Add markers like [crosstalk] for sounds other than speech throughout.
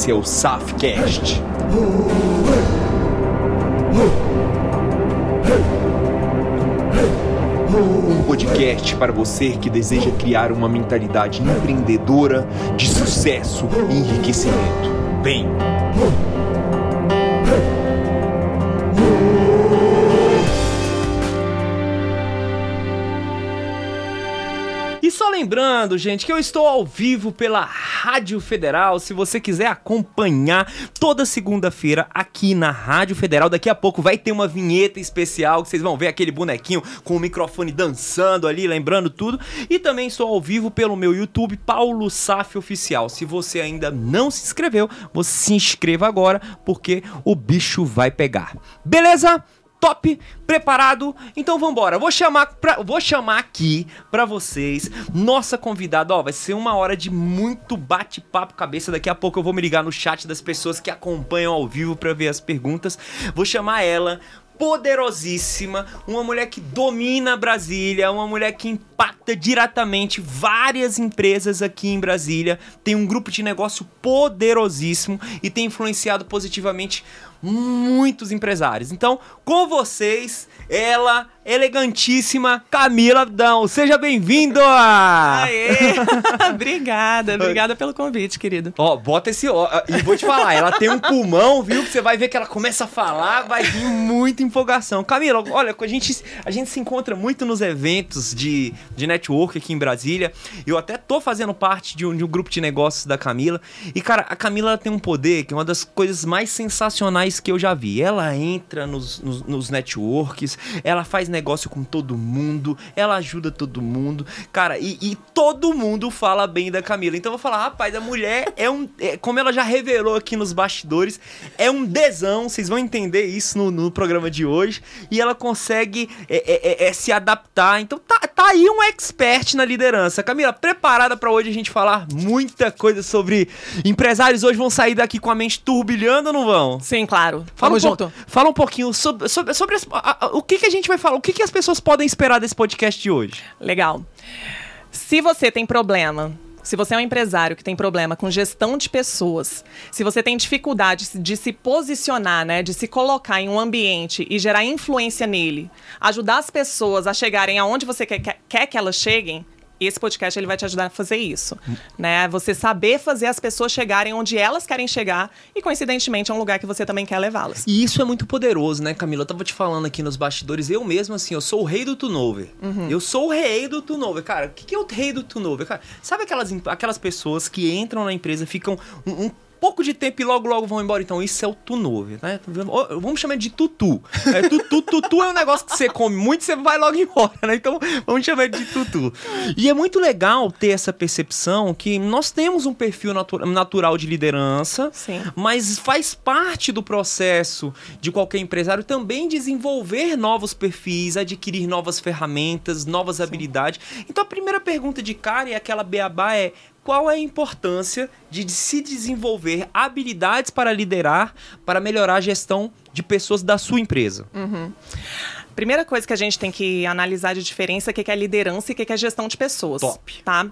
esse é o Safcast. Um podcast para você que deseja criar uma mentalidade empreendedora de sucesso e enriquecimento. Bem. E só lembrando, gente, que eu estou ao vivo pela Rádio Federal. Se você quiser acompanhar toda segunda-feira aqui na Rádio Federal, daqui a pouco vai ter uma vinheta especial que vocês vão ver aquele bonequinho com o microfone dançando ali, lembrando tudo. E também estou ao vivo pelo meu YouTube, Paulo Saf Oficial. Se você ainda não se inscreveu, você se inscreva agora, porque o bicho vai pegar. Beleza? Top, preparado? Então vambora. Vou chamar, pra, vou chamar aqui pra vocês nossa convidada. Ó, vai ser uma hora de muito bate-papo cabeça. Daqui a pouco eu vou me ligar no chat das pessoas que acompanham ao vivo pra ver as perguntas. Vou chamar ela poderosíssima, uma mulher que domina Brasília, uma mulher que impacta diretamente várias empresas aqui em Brasília, tem um grupo de negócio poderosíssimo e tem influenciado positivamente muitos empresários. Então, com vocês, ela, elegantíssima Camila Dão. Seja bem-vindo! Aê! [laughs] obrigada, obrigada pelo convite, querido. Ó, bota esse ó, e vou te falar, ela tem um pulmão, viu? Que você vai ver que ela começa a falar, vai vir muita empolgação. Camila, olha, a gente, a gente se encontra muito nos eventos de, de network aqui em Brasília. Eu até tô fazendo parte de um, de um grupo de negócios da Camila. E, cara, a Camila tem um poder que é uma das coisas mais sensacionais que eu já vi. Ela entra nos, nos, nos networks, ela faz negócio com todo mundo, ela ajuda todo mundo. Cara, e, e todo mundo fala bem da Camila. Então eu vou falar, rapaz, a mulher é um. É, como ela já revelou aqui nos bastidores, é um desão. Vocês vão entender isso no, no programa de hoje. E ela consegue é, é, é se adaptar. Então tá, tá aí um expert na liderança. Camila, preparada para hoje a gente falar muita coisa sobre empresários hoje vão sair daqui com a mente turbilhando ou não vão? Sim, claro. Fala Vamos um. Fala um pouquinho sobre, sobre, sobre as- a- a- o que, que a gente vai falar, o que, que as pessoas podem esperar desse podcast de hoje. Legal. Se você tem problema, se você é um empresário que tem problema com gestão de pessoas, se você tem dificuldade de se posicionar, né, de se colocar em um ambiente e gerar influência nele, ajudar as pessoas a chegarem aonde você quer, quer que elas cheguem, esse podcast ele vai te ajudar a fazer isso, né? Você saber fazer as pessoas chegarem onde elas querem chegar e coincidentemente é um lugar que você também quer levá-las. E isso é muito poderoso, né, Camila? Eu tava te falando aqui nos bastidores, eu mesmo, assim, eu sou o rei do turnover. Eu sou o rei do turnover. Cara, o que, que é o rei do turnover? Cara, sabe aquelas, aquelas pessoas que entram na empresa, ficam um, um pouco de tempo e logo, logo vão embora? Então, isso é o turnover, né? Vamos chamar de tutu. É, tutu, tutu é um negócio que você come muito e você vai logo embora, né? Então, vamos chamar de tutu. E é muito legal ter essa percepção que nós temos um perfil natu- natural de liderança, Sim. mas faz parte do processo de qualquer empresário também desenvolver novos perfis, adquirir novas ferramentas, novas habilidades. Então a primeira pergunta de cara e aquela beabá é qual é a importância de se desenvolver habilidades para liderar, para melhorar a gestão de pessoas da sua empresa? Primeira coisa que a gente tem que analisar de diferença é o que que é liderança e o que que é gestão de pessoas. Top. Tá?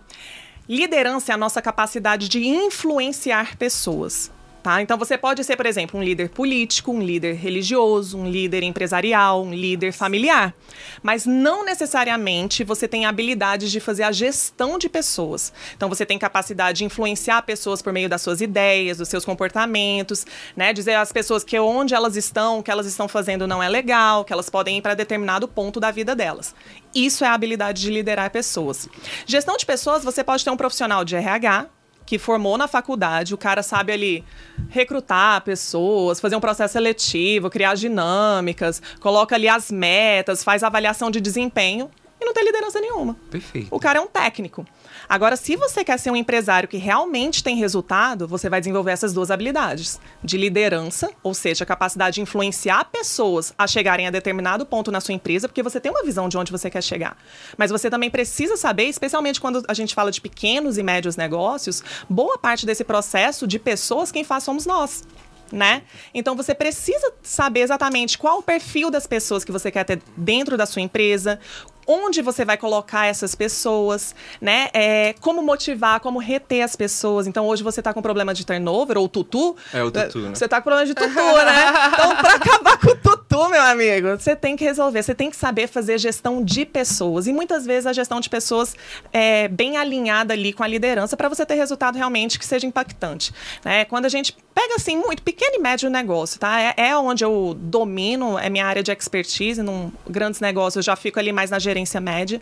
Liderança é a nossa capacidade de influenciar pessoas. Tá? Então você pode ser, por exemplo, um líder político, um líder religioso, um líder empresarial, um líder familiar. Mas não necessariamente você tem habilidade de fazer a gestão de pessoas. Então você tem capacidade de influenciar pessoas por meio das suas ideias, dos seus comportamentos, né? Dizer às pessoas que onde elas estão, o que elas estão fazendo não é legal, que elas podem ir para determinado ponto da vida delas. Isso é a habilidade de liderar pessoas. Gestão de pessoas, você pode ter um profissional de RH, que formou na faculdade, o cara sabe ali recrutar pessoas, fazer um processo seletivo, criar dinâmicas, coloca ali as metas, faz avaliação de desempenho tem liderança nenhuma. Perfeito. O cara é um técnico. Agora, se você quer ser um empresário que realmente tem resultado, você vai desenvolver essas duas habilidades: de liderança, ou seja, a capacidade de influenciar pessoas a chegarem a determinado ponto na sua empresa, porque você tem uma visão de onde você quer chegar. Mas você também precisa saber, especialmente quando a gente fala de pequenos e médios negócios, boa parte desse processo de pessoas, quem faz somos nós. né? Então você precisa saber exatamente qual o perfil das pessoas que você quer ter dentro da sua empresa, onde você vai colocar essas pessoas, né? É, como motivar, como reter as pessoas. Então, hoje você está com problema de turnover ou tutu. É o tutu, né? Você está com problema de tutu, né? [laughs] Então, para acabar com o tutu, meu amigo, você tem que resolver. Você tem que saber fazer gestão de pessoas. E muitas vezes a gestão de pessoas é bem alinhada ali com a liderança para você ter resultado realmente que seja impactante. Né? Quando a gente pega assim muito pequeno e médio negócio, tá? É, é onde eu domino, é minha área de expertise. Num grandes negócios, eu já fico ali mais na gerência média,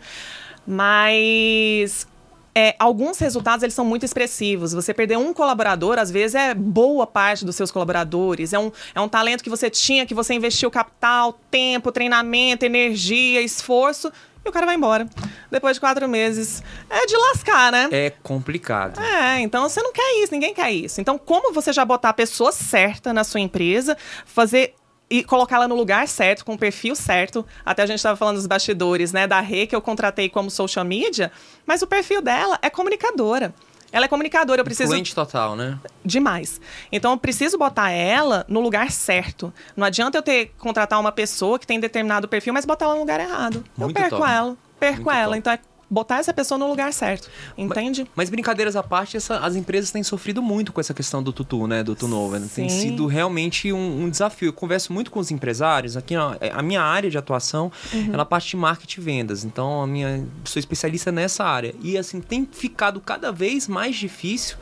mas é, alguns resultados eles são muito expressivos. Você perder um colaborador, às vezes, é boa parte dos seus colaboradores. É um, é um talento que você tinha, que você investiu capital, tempo, treinamento, energia, esforço, e o cara vai embora. Depois de quatro meses. É de lascar, né? É complicado. É, então você não quer isso, ninguém quer isso. Então, como você já botar a pessoa certa na sua empresa, fazer e colocá-la no lugar certo, com o perfil certo. Até a gente estava falando dos bastidores, né? Da Rê, que eu contratei como social media, mas o perfil dela é comunicadora. Ela é comunicadora, eu preciso. Influente total, né? Demais. Então eu preciso botar ela no lugar certo. Não adianta eu ter contratar uma pessoa que tem determinado perfil, mas botar ela no lugar errado. Muito eu perco top. ela. Perco Muito ela. Top. Então é botar essa pessoa no lugar certo, entende? Mas, mas brincadeiras à parte, essa, as empresas têm sofrido muito com essa questão do tutu, né, do turnover. Né? Tem sido realmente um, um, desafio. Eu converso muito com os empresários. Aqui é, a minha área de atuação uhum. é na parte de marketing e vendas. Então a minha sou especialista nessa área e assim tem ficado cada vez mais difícil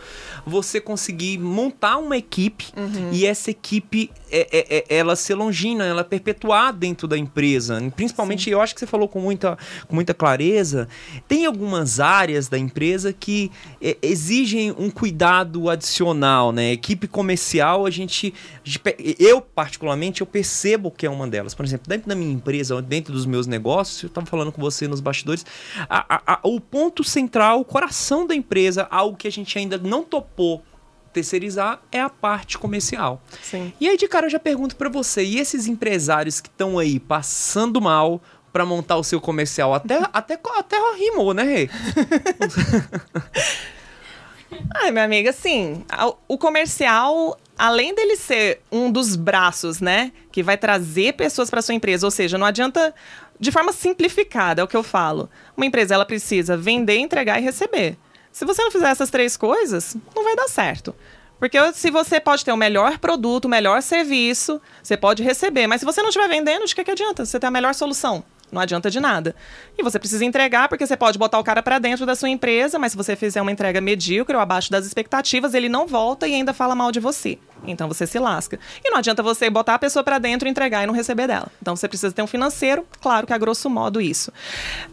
você conseguir montar uma equipe uhum. e essa equipe é, é, é, ela ser longina, ela perpetuar dentro da empresa. Principalmente, Sim. eu acho que você falou com muita, com muita clareza, tem algumas áreas da empresa que é, exigem um cuidado adicional, né? Equipe comercial, a gente, eu particularmente, eu percebo que é uma delas. Por exemplo, dentro da minha empresa, dentro dos meus negócios, eu estava falando com você nos bastidores, a, a, a, o ponto central, o coração da empresa, algo que a gente ainda não topou terceirizar é a parte comercial. Sim. E aí de cara eu já pergunto para você, e esses empresários que estão aí passando mal para montar o seu comercial, até [laughs] até até rimou, né, Rei? [laughs] Ai, minha amiga, assim, o comercial, além dele ser um dos braços, né, que vai trazer pessoas para sua empresa, ou seja, não adianta de forma simplificada, é o que eu falo. Uma empresa ela precisa vender, entregar e receber. Se você não fizer essas três coisas, não vai dar certo. Porque se você pode ter o melhor produto, o melhor serviço, você pode receber. Mas se você não estiver vendendo, de que, que adianta? Você tem a melhor solução. Não adianta de nada. E você precisa entregar, porque você pode botar o cara para dentro da sua empresa, mas se você fizer uma entrega medíocre ou abaixo das expectativas, ele não volta e ainda fala mal de você. Então você se lasca. E não adianta você botar a pessoa para dentro, entregar e não receber dela. Então você precisa ter um financeiro, claro que a grosso modo isso.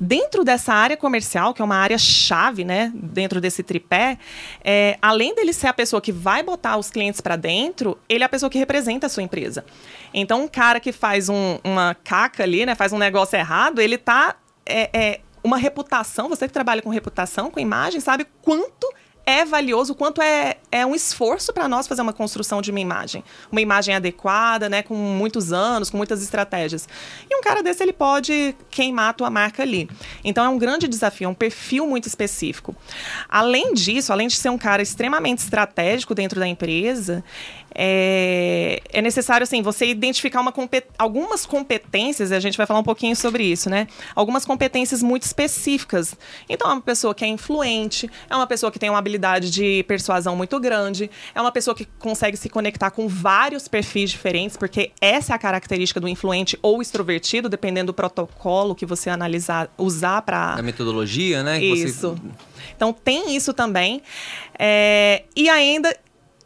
Dentro dessa área comercial, que é uma área chave, né, dentro desse tripé, é, além dele ser a pessoa que vai botar os clientes para dentro, ele é a pessoa que representa a sua empresa. Então um cara que faz um, uma caca ali, né, faz um negócio errado, ele tá é, é, uma reputação, você que trabalha com reputação, com imagem, sabe quanto é valioso, o quanto é, é um esforço para nós fazer uma construção de uma imagem. Uma imagem adequada, né, com muitos anos, com muitas estratégias. E um cara desse, ele pode queimar a tua marca ali. Então, é um grande desafio, é um perfil muito específico. Além disso, além de ser um cara extremamente estratégico dentro da empresa, é, é necessário, assim, você identificar uma compet algumas competências, e a gente vai falar um pouquinho sobre isso, né? Algumas competências muito específicas. Então, é uma pessoa que é influente, é uma pessoa que tem uma habilidade de persuasão muito grande, é uma pessoa que consegue se conectar com vários perfis diferentes, porque essa é a característica do influente ou extrovertido, dependendo do protocolo que você analisar, usar para. A metodologia, né? Isso. Você... Então, tem isso também. É... E ainda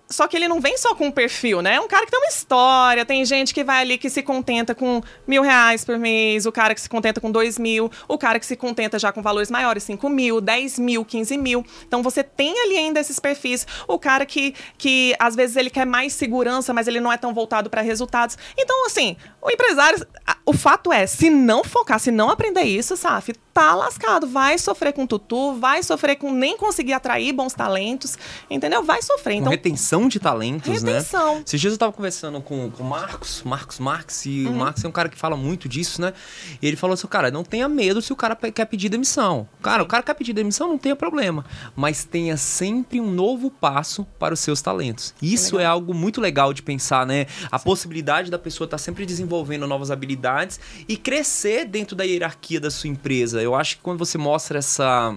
só que ele não vem só com um perfil, né? É um cara que tem uma história. Tem gente que vai ali que se contenta com mil reais por mês, o cara que se contenta com dois mil, o cara que se contenta já com valores maiores, cinco mil, dez mil, quinze mil. Então você tem ali ainda esses perfis. O cara que, que às vezes ele quer mais segurança, mas ele não é tão voltado para resultados. Então, assim, o empresário. O fato é, se não focar, se não aprender isso, Saf, tá lascado. Vai sofrer com tutu, vai sofrer com nem conseguir atrair bons talentos, entendeu? Vai sofrer. Então, com retenção retenção de talentos, né? Retenção. Esses dias eu tava conversando com o Marcos, Marcos Marx, e o Marcos é um cara que fala muito disso, né? E ele falou assim, cara, não tenha medo se o cara quer pedir demissão. Cara, o cara quer pedir demissão, não tenha problema. Mas tenha sempre um novo passo para os seus talentos. Isso é algo muito legal de pensar, né? A possibilidade da pessoa estar sempre desenvolvendo novas habilidades e crescer dentro da hierarquia da sua empresa. Eu acho que quando você mostra essa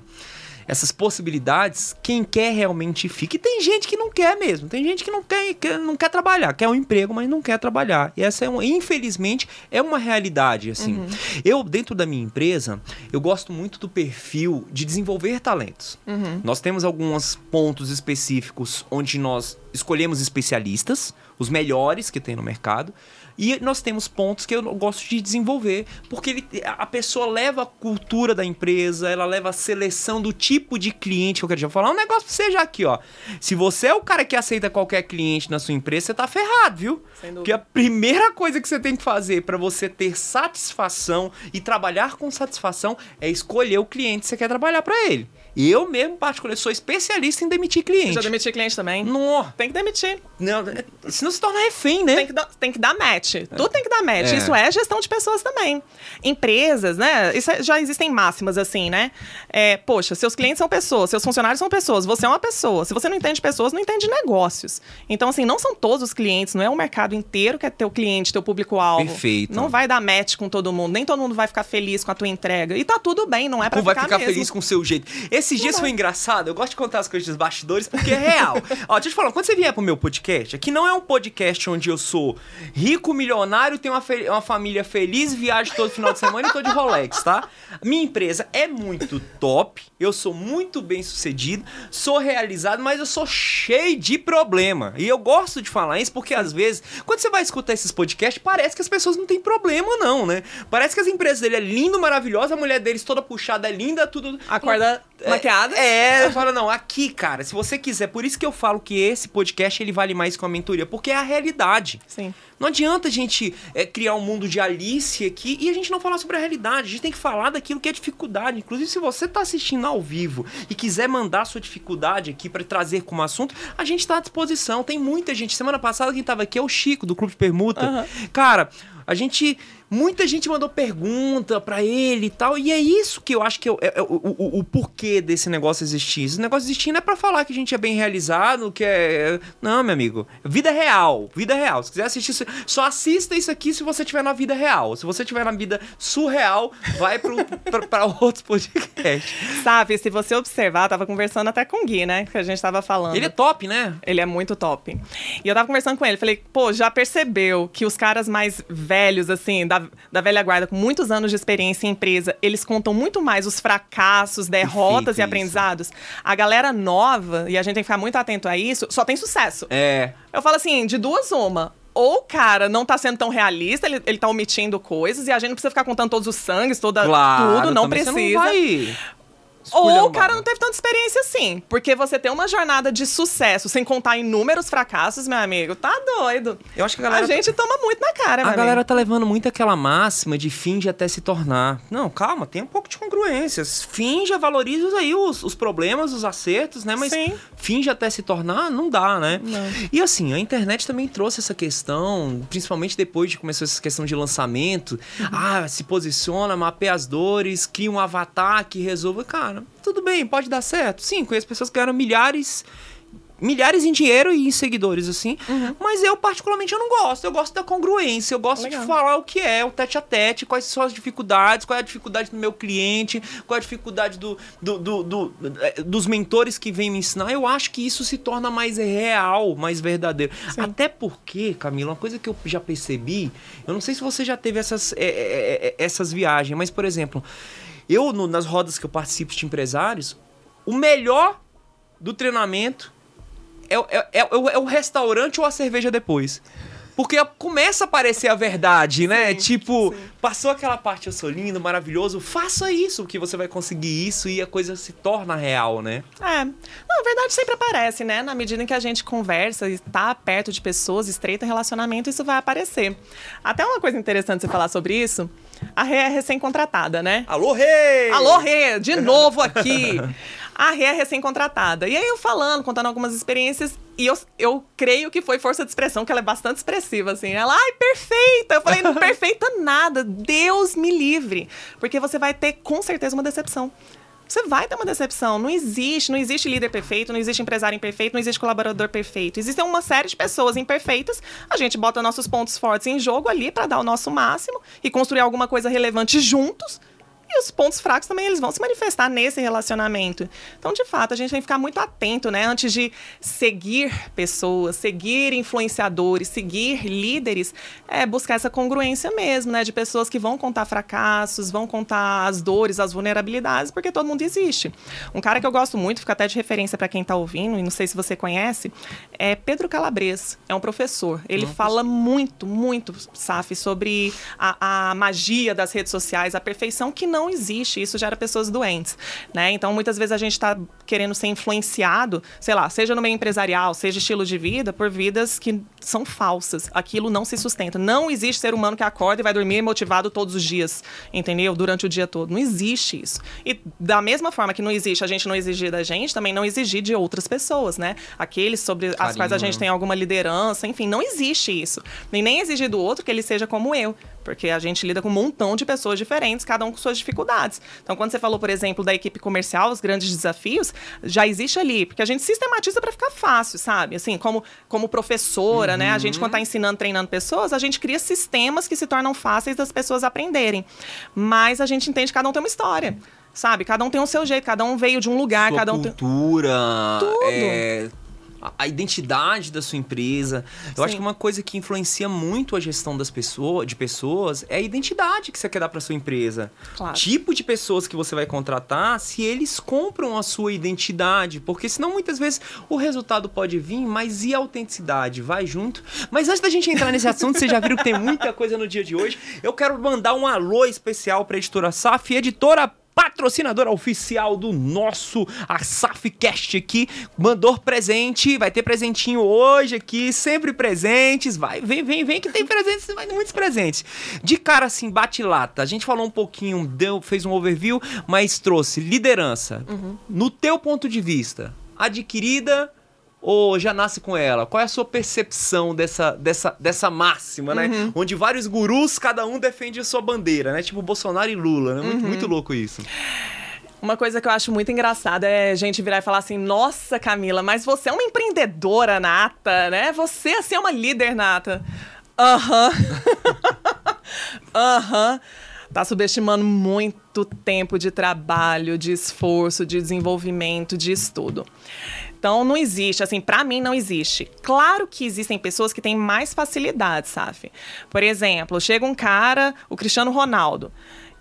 essas possibilidades, quem quer realmente fica. E tem gente que não quer mesmo. Tem gente que não quer, que não quer trabalhar, quer um emprego, mas não quer trabalhar. E essa é uma, infelizmente, é uma realidade assim. Eu dentro da minha empresa, eu gosto muito do perfil de desenvolver talentos. Nós temos alguns pontos específicos onde nós escolhemos especialistas, os melhores que tem no mercado. E nós temos pontos que eu gosto de desenvolver, porque ele, a pessoa leva a cultura da empresa, ela leva a seleção do tipo de cliente que eu quero já falar. Um negócio pra você já aqui, ó. Se você é o cara que aceita qualquer cliente na sua empresa, você tá ferrado, viu? Sem dúvida. Porque a primeira coisa que você tem que fazer para você ter satisfação e trabalhar com satisfação é escolher o cliente que você quer trabalhar para ele. Eu mesmo, particularmente, sou especialista em demitir cliente. Já demiti cliente também? Nó. Tem que demitir. Não, é- senão se torna refém, né? Tem que, dar, tem que dar match. Tudo tem que dar match. É. Isso é gestão de pessoas também. Empresas, né? Isso é- já existem máximas assim, né? É, poxa, seus clientes são pessoas, seus funcionários são pessoas, você é uma pessoa. Se você não entende pessoas, não entende negócios. Então, assim, não são todos os clientes, não é o mercado inteiro que é teu cliente, teu público-alvo. Perfeito. Não vai dar match com todo mundo, nem todo mundo vai ficar feliz com a tua entrega. E tá tudo bem, não é pra Ou vai ficar, ficar mesmo. feliz com o seu jeito. Esses dias foi engraçado. Eu gosto de contar as coisas dos bastidores porque é real. [laughs] Ó, deixa eu te falar, quando você vier pro meu podcast, aqui não é um podcast onde eu sou rico, milionário, tenho uma, uma família feliz, viajo todo final de semana e tô de Rolex, tá? Minha empresa é muito top, eu sou muito bem sucedido, sou realizado, mas eu sou cheio de problema. E eu gosto de falar isso porque às vezes, quando você vai escutar esses podcasts, parece que as pessoas não têm problema, não, né? Parece que as empresas dele é lindo, maravilhosa, a mulher deles toda puxada é linda, tudo. Acorda maquiada? É, eu falo, não, aqui, cara, se você quiser, por isso que eu falo que esse podcast ele vale mais que uma mentoria, porque é a realidade. Sim. Não adianta a gente é, criar um mundo de Alice aqui e a gente não falar sobre a realidade. A gente tem que falar daquilo que é dificuldade. Inclusive, se você tá assistindo ao vivo e quiser mandar sua dificuldade aqui para trazer como assunto, a gente tá à disposição. Tem muita gente. Semana passada quem tava aqui é o Chico, do Clube de Permuta. Aham. Cara, a gente. Muita gente mandou pergunta pra ele e tal. E é isso que eu acho que é, o- é o, o- o porquê desse negócio existir. Esse negócio existir não é pra falar que a gente é bem realizado, que é. Não, meu amigo. Vida real. Vida real. Se quiser assistir, isso- só assista isso aqui se você tiver na vida real. Se você tiver na vida surreal, vai pro, [laughs] pra, pra outros podcasts. Sabe, se você observar, eu tava conversando até com o Gui, né? Que a gente tava falando. Ele é top, né? Ele é muito top. E eu tava conversando com ele, falei, pô, já percebeu que os caras mais velhos, assim, da, da velha guarda, com muitos anos de experiência em empresa, eles contam muito mais os fracassos, derrotas Perfeito e isso. aprendizados. A galera nova, e a gente tem que ficar muito atento a isso, só tem sucesso. É. Eu falo assim, de duas uma. Ou o cara não tá sendo tão realista, ele, ele tá omitindo coisas, e a gente não precisa ficar contando todos os sangues, toda, Claro. tudo, não precisa. Não vai Ou o cara não teve tanta experiência assim. Porque você tem uma jornada de sucesso sem contar inúmeros fracassos, meu amigo, tá doido. Eu acho que a galera. A gente toma muito na cara, A galera amigo. tá levando muito aquela máxima de finge até se tornar. Não, calma, tem um pouco de congruências. Finge, valoriza aí os, os problemas, os acertos, né? Mas Sim. finge até se tornar, não dá, né? Não. E assim, a internet também trouxe essa questão, principalmente depois de começar essa questão de lançamento. Uhum. Ah, se posiciona, mapeia as dores, cria um avatar que resolva. Cara, tudo bem, pode dar certo. Sim, conheço pessoas que ganharam milhares milhares em dinheiro e em seguidores, assim. Uhum. Mas eu, particularmente, eu não gosto. Eu gosto da congruência. Eu gosto Legal. de falar o que é, o tete a tete, quais são as dificuldades, qual é a dificuldade do meu cliente, qual é a dificuldade do, do- do- do- eh, dos mentores que vêm me ensinar. Eu acho que isso se torna mais real, mais verdadeiro. Sim. Até porque, Camila, uma coisa que eu já percebi, eu não sei se você já teve essas, eh, eh, essas viagens, mas, por exemplo, eu, no- nas rodas que eu participo de empresários, o melhor do treinamento é, é, é, é o restaurante ou a cerveja depois. Porque começa a aparecer a verdade, né? Sim, tipo, sim. passou aquela parte, eu sou lindo, maravilhoso, faça isso, que você vai conseguir isso e a coisa se torna real, né? É. Não, a verdade sempre aparece, né? Na medida em que a gente conversa e tá perto de pessoas, estreita relacionamento, isso vai aparecer. Até uma coisa interessante você falar sobre isso. A Rê é recém-contratada, né? Alô, rei! Alô, Rê, de [laughs] novo aqui. A Rê é recém-contratada. E aí eu falando, contando algumas experiências, E eu, eu creio que foi força de expressão, que ela é bastante expressiva, assim. Ela, ai, perfeita! Eu falei, não [laughs] perfeita nada, Deus me livre. Porque você vai ter, com certeza, uma decepção você vai ter uma decepção. Não existe, não existe líder perfeito, não existe empresário imperfeito, não existe colaborador perfeito. Existem uma série de pessoas imperfeitas. A gente bota nossos pontos fortes em jogo ali para dar o nosso máximo e construir alguma coisa relevante juntos e os pontos fracos também eles vão se manifestar nesse relacionamento. Então, de fato, a gente tem que ficar muito atento, né? Antes de seguir pessoas, seguir influenciadores, seguir líderes, é buscar essa congruência mesmo, né? De pessoas que vão contar fracassos, vão contar as dores, as vulnerabilidades, porque todo mundo existe. Um cara que eu gosto muito, fica até de referência para quem está ouvindo, e não sei se você conhece, é Pedro Calabres. É um professor. Ele Nossa. fala muito, muito, Saf, sobre a, a magia das redes sociais, a perfeição que não não existe, isso gera pessoas doentes, né? Então, muitas vezes a gente está querendo ser influenciado, sei lá, seja no meio empresarial, seja estilo de vida, por vidas que são falsas. Aquilo não se sustenta. Não existe ser humano que acorda e vai dormir motivado todos os dias, entendeu? Durante o dia todo. Não existe isso. E da mesma forma que não existe a gente não exigir da gente, também não exigir de outras pessoas, né? Aqueles sobre Carinho. as quais a gente tem alguma liderança, enfim, não existe isso. Nem nem exigir do outro que ele seja como eu porque a gente lida com um montão de pessoas diferentes, cada um com suas dificuldades. Então, quando você falou, por exemplo, da equipe comercial, os grandes desafios, já existe ali, porque a gente sistematiza para ficar fácil, sabe? Assim, como, como professora, uhum. né? A gente, quando está ensinando, treinando pessoas, a gente cria sistemas que se tornam fáceis das pessoas aprenderem. Mas a gente entende que cada um tem uma história sabe? Cada um tem o seu jeito, cada um veio de um lugar, Sua cada um cultura, tem... Tudo. É, a identidade da sua empresa. Eu Sim. acho que uma coisa que influencia muito a gestão das pessoas, de pessoas, é a identidade que você quer dar para sua empresa. Claro. Tipo de pessoas que você vai contratar, se eles compram a sua identidade, porque senão muitas vezes o resultado pode vir, mas e a autenticidade vai junto? Mas antes da gente entrar nesse [laughs] assunto, vocês já viram que tem muita coisa no dia de hoje. Eu quero mandar um alô especial para editora SAF, editora patrocinadora oficial do nosso ASAFcast aqui, mandou presente, vai ter presentinho hoje aqui, sempre presentes, vai, vem, vem, vem que tem presentes, vai muitos presentes. De cara assim, bate-lata, a gente falou um pouquinho, deu, fez um overview, mas trouxe liderança. Uhum. No teu ponto de vista, adquirida ou já nasce com ela? Qual é a sua percepção dessa, dessa, dessa máxima, né? Uhum. Onde vários gurus, cada um defende a sua bandeira, né? Tipo Bolsonaro e Lula, né? Muito, uhum. muito louco isso. Uma coisa que eu acho muito engraçada é a gente virar e falar assim: nossa, Camila, mas você é uma empreendedora nata, né? Você, assim, é uma líder nata. Aham. [laughs] Aham. uhum. Tá subestimando muito tempo de trabalho, de esforço, de desenvolvimento, de estudo. Então não existe, assim, para mim não existe. Claro que existem pessoas que têm mais facilidade, sabe? Por exemplo, chega um cara, o Cristiano Ronaldo,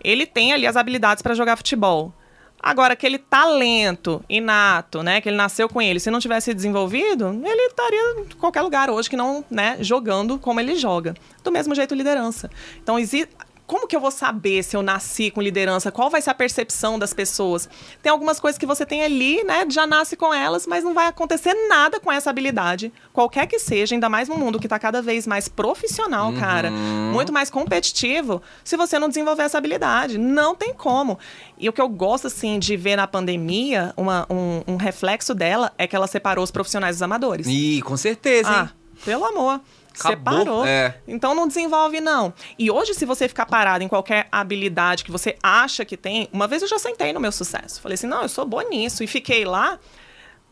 ele tem ali as habilidades para jogar futebol. Agora, aquele talento inato, né, que ele nasceu com ele, se não tivesse desenvolvido, ele estaria em qualquer lugar hoje que não, né, jogando como ele joga. Do mesmo jeito, liderança. Então, existe como que eu vou saber se eu nasci com liderança? Qual vai ser a percepção das pessoas? Tem algumas coisas que você tem ali, né? Já nasce com elas, mas não vai acontecer nada com essa habilidade, qualquer que seja, ainda mais no mundo que está cada vez mais profissional, uhum. cara, muito mais competitivo, se você não desenvolver essa habilidade. Não tem como. E o que eu gosto, assim, de ver na pandemia, uma, um, um reflexo dela, é que ela separou os profissionais dos amadores. Ih, com certeza, hein? Ah, pelo amor. Acabou. Separou. É. Então não desenvolve, não. E hoje, se você ficar parado em qualquer habilidade que você acha que tem, uma vez eu já sentei no meu sucesso. Falei assim, não, eu sou boa nisso. E fiquei lá.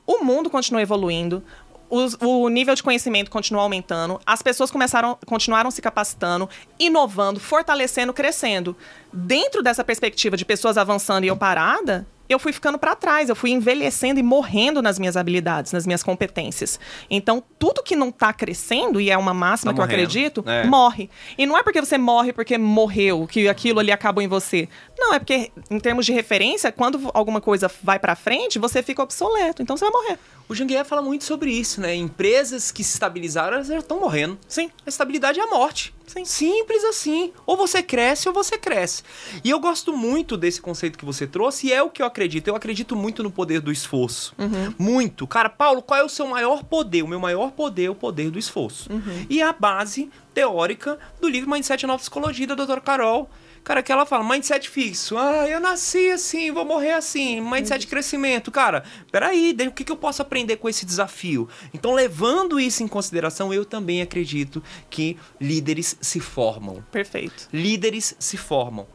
O mundo continua evoluindo, o nível de conhecimento continua aumentando, as pessoas começaram, continuaram se capacitando, inovando, fortalecendo, crescendo. Dentro dessa perspectiva de pessoas avançando e eu parada, eu fui ficando para trás, eu fui envelhecendo e morrendo nas minhas habilidades, nas minhas competências. Então, tudo que não está crescendo, e é uma máxima tá que morrendo. eu acredito, é. morre. E não é porque você morre porque morreu, que aquilo ali acabou em você. Não, é porque, em termos de referência, quando alguma coisa vai para frente, você fica obsoleto. Então, você vai morrer. O Janguier fala muito sobre isso, né? Empresas que se estabilizaram, elas já estão morrendo. Sim. A estabilidade é a morte. Sim. Simples assim. Ou você cresce ou você cresce. E eu gosto muito desse conceito que você trouxe e é o que eu acredito? Eu acredito muito no poder do esforço. Muito. Cara, Paulo, qual é o seu maior poder? O meu maior poder é o poder do esforço. E a base teórica do livro Mindset Nova Psicologia da doutora Carol. Cara, que ela fala, mindset fixo. Ah, eu nasci assim, vou morrer assim. Mindset de crescimento. Cara, peraí, o que, que eu posso aprender com esse desafio? Então, levando isso em consideração, eu também acredito que líderes se formam Perfeito. líderes se formam.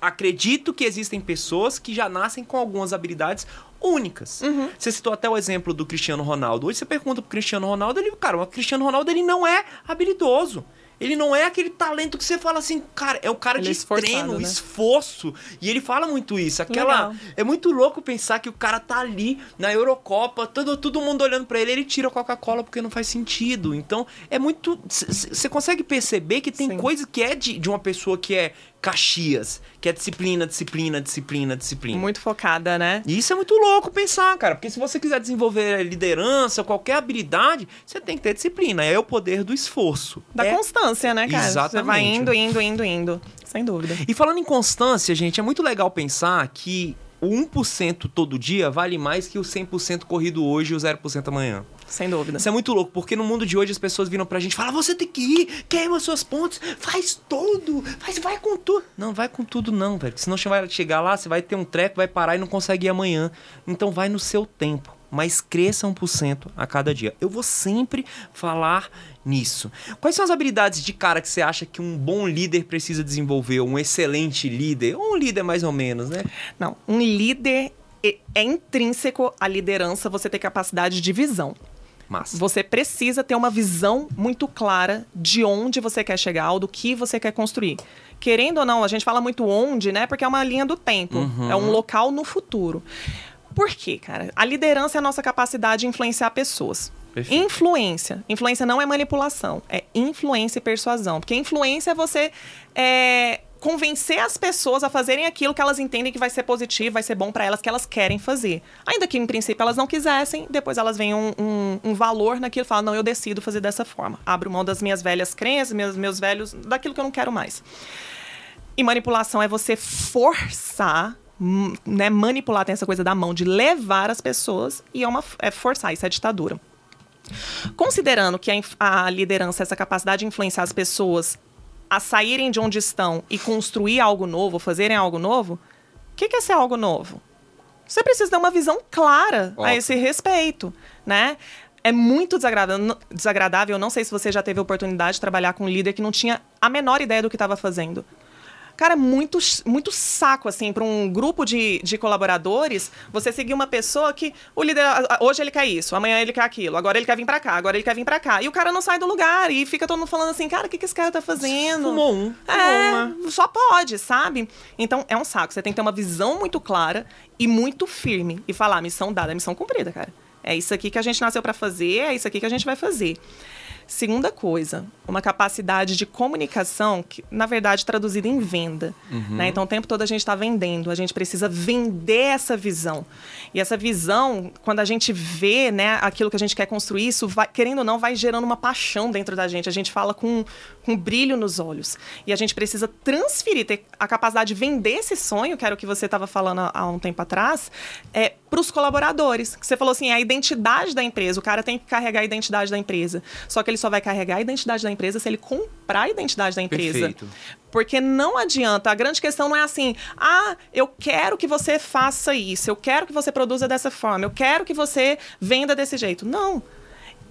Acredito que existem pessoas que já nascem com algumas habilidades únicas. Você citou até o exemplo do Cristiano Ronaldo. Hoje você pergunta pro Cristiano Ronaldo, ele, cara, o Cristiano Ronaldo ele não é habilidoso. Ele não é aquele talento que você fala assim, cara, é o cara Ele de é treino, né? esforço. E ele fala muito isso. Aquela Legal. é muito louco pensar que o cara tá ali na Eurocopa, todo, todo mundo olhando pra ele, ele tira a Coca-Cola porque não faz sentido. Então, é muito. Você consegue perceber que tem Sim. coisa que é de, de uma pessoa que é Caxias, que é disciplina, disciplina, disciplina, disciplina. Muito focada, né? E isso é muito louco pensar, cara. Porque se você quiser desenvolver liderança, qualquer habilidade, você tem que ter disciplina. É o poder do esforço. Da é... constância, né, cara? Você vai Exatamente. indo, indo, indo, indo. Sem dúvida. E falando em constância, gente, é muito legal pensar que o 1% todo dia vale mais que o 100% corrido hoje e o 0% amanhã. Sem dúvida. Isso é muito louco, porque no mundo de hoje as pessoas viram pra gente e falam: você tem que ir, queima suas pontes, faz tudo, faz, vai com tudo. Não, vai com tudo, não, velho. Senão você vai chegar lá, você vai ter um treco, vai parar e não consegue ir amanhã. Então vai no seu tempo, mas cresça 1% a cada dia. Eu vou sempre falar nisso. Quais são as habilidades de cara que você acha que um bom líder precisa desenvolver? Um excelente líder? Ou um líder mais ou menos, né? Não, um líder é é intrínseco à liderança você ter capacidade de visão. Massa. Você precisa ter uma visão muito clara de onde você quer chegar ou do que você quer construir. Querendo ou não, a gente fala muito onde, né? Porque é uma linha do tempo. É um local no futuro. Por quê, cara? A liderança é a nossa capacidade de influenciar pessoas. Perfeito. Influência. Influência não é manipulação, é influência e persuasão. Porque influência é você é, convencer as pessoas a fazerem aquilo que elas entendem que vai ser positivo, vai ser bom pra elas, que elas querem fazer. Ainda que, em princípio, elas não quisessem, depois elas veem um, um- um valor naquilo e falam, não, eu decido fazer dessa forma. Abro mão das minhas velhas crenças, meus, meus velhos, daquilo que eu não quero mais. E manipulação é você forçar, né? Manipular tem essa coisa da mão de levar as pessoas e é uma é forçar, isso é ditadura. Considerando que a, a liderança, essa capacidade de influenciar as pessoas a saírem de onde estão e construir algo novo, fazerem algo novo, o que, que é ser algo novo? Você precisa ter uma visão clara a Óbvio. esse respeito, né? É muito desagradável, desagradável. Eu não sei se você já teve a oportunidade de trabalhar com um líder que não tinha a menor ideia do que estava fazendo. Cara, é muito, muito saco, assim, para um grupo de, de colaboradores, você seguir uma pessoa que o líder, hoje ele quer isso, amanhã ele quer aquilo, agora ele quer vir pra cá, agora ele quer vir pra cá. E o cara não sai do lugar e fica todo mundo falando assim, cara, o que, que esse cara tá fazendo? Fumou um, fumou É, uma. só pode, sabe? Então é um saco. Você tem que ter uma visão muito clara e muito firme e falar: missão dada, missão cumprida, cara. É isso aqui que a gente nasceu pra fazer, é isso aqui que a gente vai fazer. Segunda coisa, uma capacidade de comunicação, que, na verdade, traduzida em venda. né? Então, o tempo todo a gente está vendendo, a gente precisa vender essa visão. E essa visão, quando a gente vê né, aquilo que a gente quer construir, isso, vai, querendo ou não, vai gerando uma paixão dentro da gente. A gente fala com, com brilho nos olhos. E a gente precisa transferir, ter a capacidade de vender esse sonho, que era o que você estava falando há, um tempo atrás, é, para os colaboradores. Que você falou assim, é a identidade da empresa. O cara tem que carregar a identidade da empresa. Só que ele só vai carregar a identidade da empresa se ele comprar a identidade da empresa. Perfeito. Porque não adianta. A grande questão não é assim, ah, eu quero que você faça isso, eu quero que você produza dessa forma, eu quero que você venda desse jeito. Não.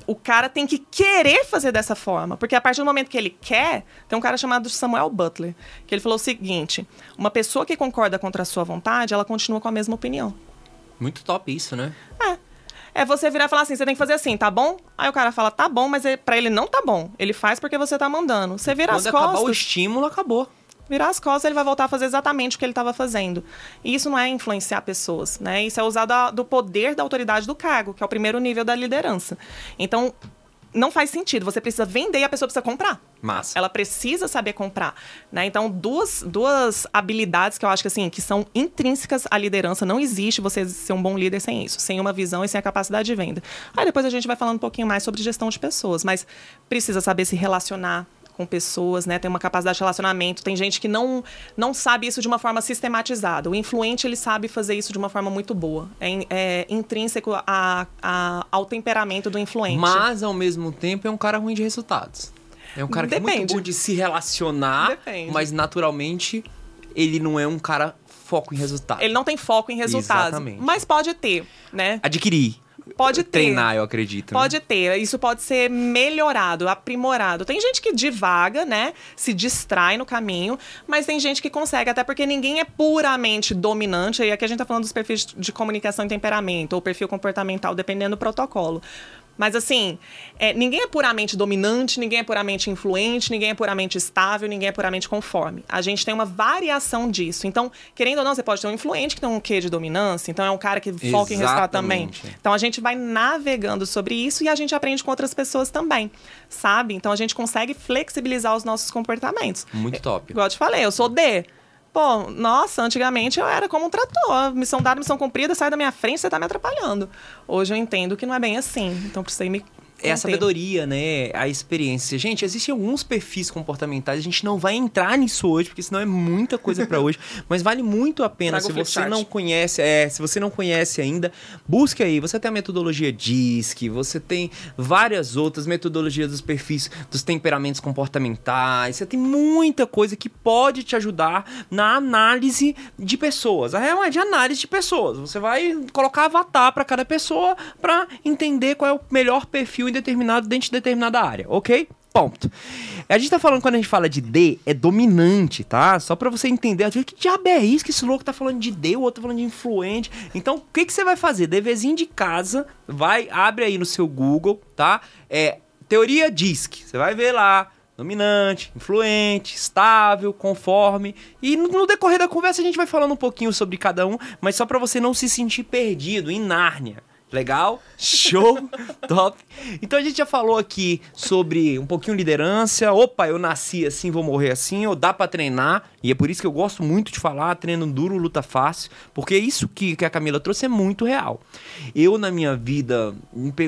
O cara tem que querer fazer dessa forma. Porque a partir do momento que ele quer, tem um cara chamado Samuel Butler, que ele falou o seguinte: uma pessoa que concorda contra a sua vontade, ela continua com a mesma opinião. Muito top isso, né? É. É você virar e falar assim, você tem que fazer assim, tá bom? Aí o cara fala, tá bom, mas é- pra ele não tá bom. Ele faz porque você tá mandando. Você vira Quando as acabar o costas, estímulo, acabou. Virar as costas, ele vai voltar a fazer exatamente o que ele estava fazendo. E isso não é influenciar pessoas, né? Isso é usar da- do poder da autoridade do cargo, que é o primeiro nível da liderança. Então, não faz sentido. Você precisa vender e a pessoa precisa comprar. Massa. Ela precisa saber comprar, né? Então, duas, duas habilidades que eu acho que assim, que são intrínsecas à liderança. Não existe você ser um bom líder sem isso, sem uma visão e sem a capacidade de venda. Aí depois a gente vai falando um pouquinho mais sobre gestão de pessoas, mas precisa saber se relacionar com pessoas, né? Tem uma capacidade de relacionamento. Tem gente que não, não sabe isso de uma forma sistematizada. O influente, ele sabe fazer isso de uma forma muito boa. É, é intrínseco a, a, ao temperamento do influente. Mas, ao mesmo tempo, é um cara ruim de resultados. É um cara que Depende. é muito bom de se relacionar, Depende. mas naturalmente ele não é um cara foco em resultado. Ele não tem foco em resultados. Exatamente. Mas pode ter, né? Adquirir. Pode ter. Treinar, eu acredito. né? Pode ter, isso pode ser melhorado, aprimorado. Tem gente que divaga, né? Se distrai no caminho, mas tem gente que consegue, até porque ninguém é puramente dominante. E aqui a gente tá falando dos perfis de comunicação e temperamento, ou perfil comportamental, dependendo do protocolo. Mas assim, é, ninguém é puramente dominante, ninguém é puramente influente, ninguém é puramente estável, ninguém é puramente conforme. A gente tem uma variação disso. Então, querendo ou não, você pode ter um influente que tem um quê de dominância, então é um cara que foca em resultado também. Então a gente vai navegando sobre isso e a gente aprende com outras pessoas também, sabe? Então a gente consegue flexibilizar os nossos comportamentos. Muito top. Igual eu te falei, eu sou D. Pô, nossa, antigamente eu era como um trator. Missão dada, missão cumprida, sai da minha frente, você tá me atrapalhando. Hoje eu entendo que não é bem assim. Então precisei me. É a sabedoria, né? A experiência. Gente, existem alguns perfis comportamentais. A gente não vai entrar nisso hoje, porque senão é muita coisa pra [laughs] hoje. Mas vale muito a pena. Traga se você não conhece, é, se você não conhece ainda, busque aí. Você tem a metodologia DISC, você tem várias outras metodologias dos perfis, dos temperamentos comportamentais. Você tem muita coisa que pode te ajudar na análise de pessoas. A real é de análise de pessoas. Você vai colocar avatar pra cada pessoa pra entender qual é o melhor perfil em determinado dentro de determinada área, ok? Ponto. A gente tá falando, quando a gente fala de D, é dominante, tá? Só pra você entender. Que diabo é isso que esse louco tá falando de D, o outro tá falando de influente. Então, o que, que você vai fazer? Deverzinho de casa, vai, abre aí no seu Google, tá? É teoria DISC. Você vai ver lá. Dominante, influente, estável, conforme. E no, decorrer da conversa a gente vai falando um pouquinho sobre cada um, mas só pra você não se sentir perdido em Nárnia. Legal? Show? [laughs] Top. Então a gente já falou aqui sobre um pouquinho liderança. Opa, eu nasci assim, vou morrer assim, ou dá pra treinar. E é por isso que eu gosto muito de falar, treino duro, luta fácil, porque isso que, que a Camila trouxe é muito real. Eu na minha vida,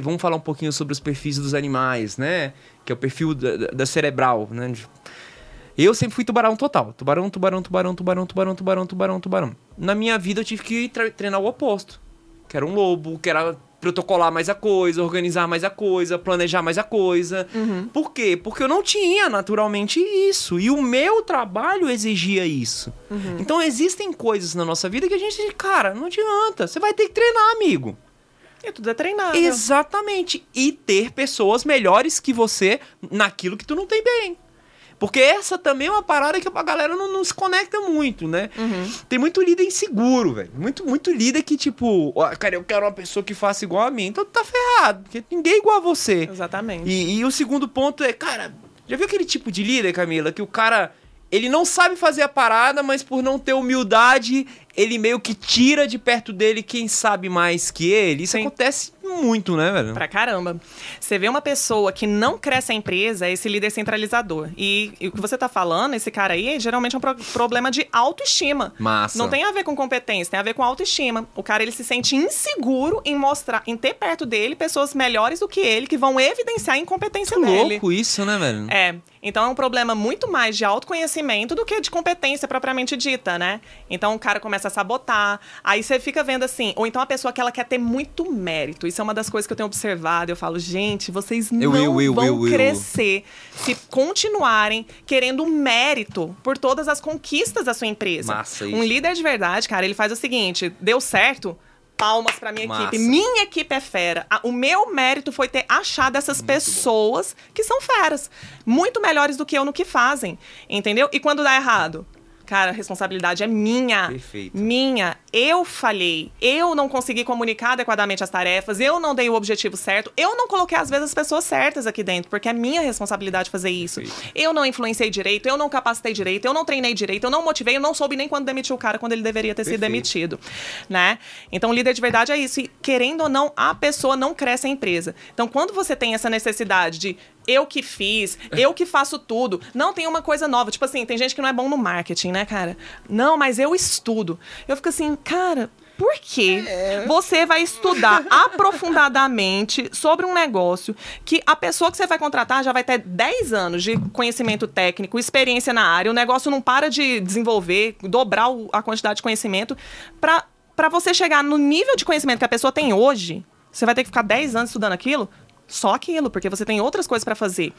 vamos falar um pouquinho sobre os perfis dos animais, né? Que é o perfil da, da- cerebral, né? Eu sempre fui tubarão total. Tubarão, tubarão, tubarão, tubarão, tubarão, tubarão, tubarão, tubarão. Na minha vida eu tive que tre- treinar o oposto. Que era um lobo, que era protocolar mais a coisa, organizar mais a coisa, planejar mais a coisa. Por quê? Porque eu não tinha naturalmente isso. E o meu trabalho exigia isso. Então existem coisas na nossa vida que a gente, cara, não adianta. Você vai ter que treinar, amigo. E tudo é treinável. Exatamente. E ter pessoas melhores que você naquilo que tu não tem bem. Porque essa também é uma parada que a galera não, não se conecta muito, né? Tem muito líder inseguro, velho. Muito, muito líder que, tipo, ó, cara, eu quero uma pessoa que faça igual a mim. Então tá ferrado, porque ninguém é igual a você. Exatamente. E, e o segundo ponto é, cara, já viu aquele tipo de líder, Camila, que o cara, ele não sabe fazer a parada, mas por não ter humildade, ele meio que tira de perto dele quem sabe mais que ele. Isso Sim. acontece muito, né, velho? Pra caramba. Você vê uma pessoa que não cresce a empresa, é esse líder centralizador. E, e o que você tá falando, esse cara aí, geralmente é um pro- problema de autoestima. Massa. Não tem a ver com competência, tem a ver com autoestima. O cara ele se sente inseguro em mostrar, em ter perto dele pessoas melhores do que ele, que vão evidenciar a incompetência Muito dele. louco isso, né, velho? É. Então é um problema muito mais de autoconhecimento do que de competência propriamente dita, né? Então o cara começa a sabotar. Aí você fica vendo assim, ou então a pessoa que ela quer ter muito mérito. Isso é uma das coisas que eu tenho observado. Eu falo, gente, vocês não eu, eu, vão eu, crescer se continuarem querendo mérito por todas as conquistas da sua empresa. Massa Um isso. líder de verdade, cara, ele faz o seguinte: deu certo. Palmas pra minha Massa. equipe. Minha equipe é fera. O meu mérito foi ter achado essas pessoas que são feras. Muito melhores do que eu no que fazem. Entendeu? E quando dá errado? Cara, a responsabilidade é minha. Perfeito. Minha. Eu falhei. Eu não consegui comunicar adequadamente as tarefas. Eu não dei o objetivo certo. Eu não coloquei, às vezes, as pessoas certas aqui dentro, porque é minha responsabilidade fazer isso. Perfeito. Eu não influenciei direito, eu não capacitei direito, eu não treinei direito, eu não motivei, eu não soube nem quando demitiu o cara quando ele deveria ter sido Perfeito. demitido, né? Então, líder de verdade é isso. E, querendo ou não, a pessoa não cresce a empresa. Então, quando você tem essa necessidade de eu que fiz, eu que faço tudo, não tem uma coisa nova. Tipo assim, tem gente que não é bom no marketing, né, cara? Não, mas eu estudo. Eu fico assim, cara, por que você vai estudar [laughs] aprofundadamente sobre um negócio que a pessoa que você vai contratar já vai ter 10 anos de conhecimento técnico, experiência na área, o negócio não para de desenvolver, dobrar a quantidade de conhecimento para para você chegar no nível de conhecimento que a pessoa tem hoje, você vai ter que ficar 10 anos estudando aquilo? Só aquilo, porque você tem outras coisas para fazer.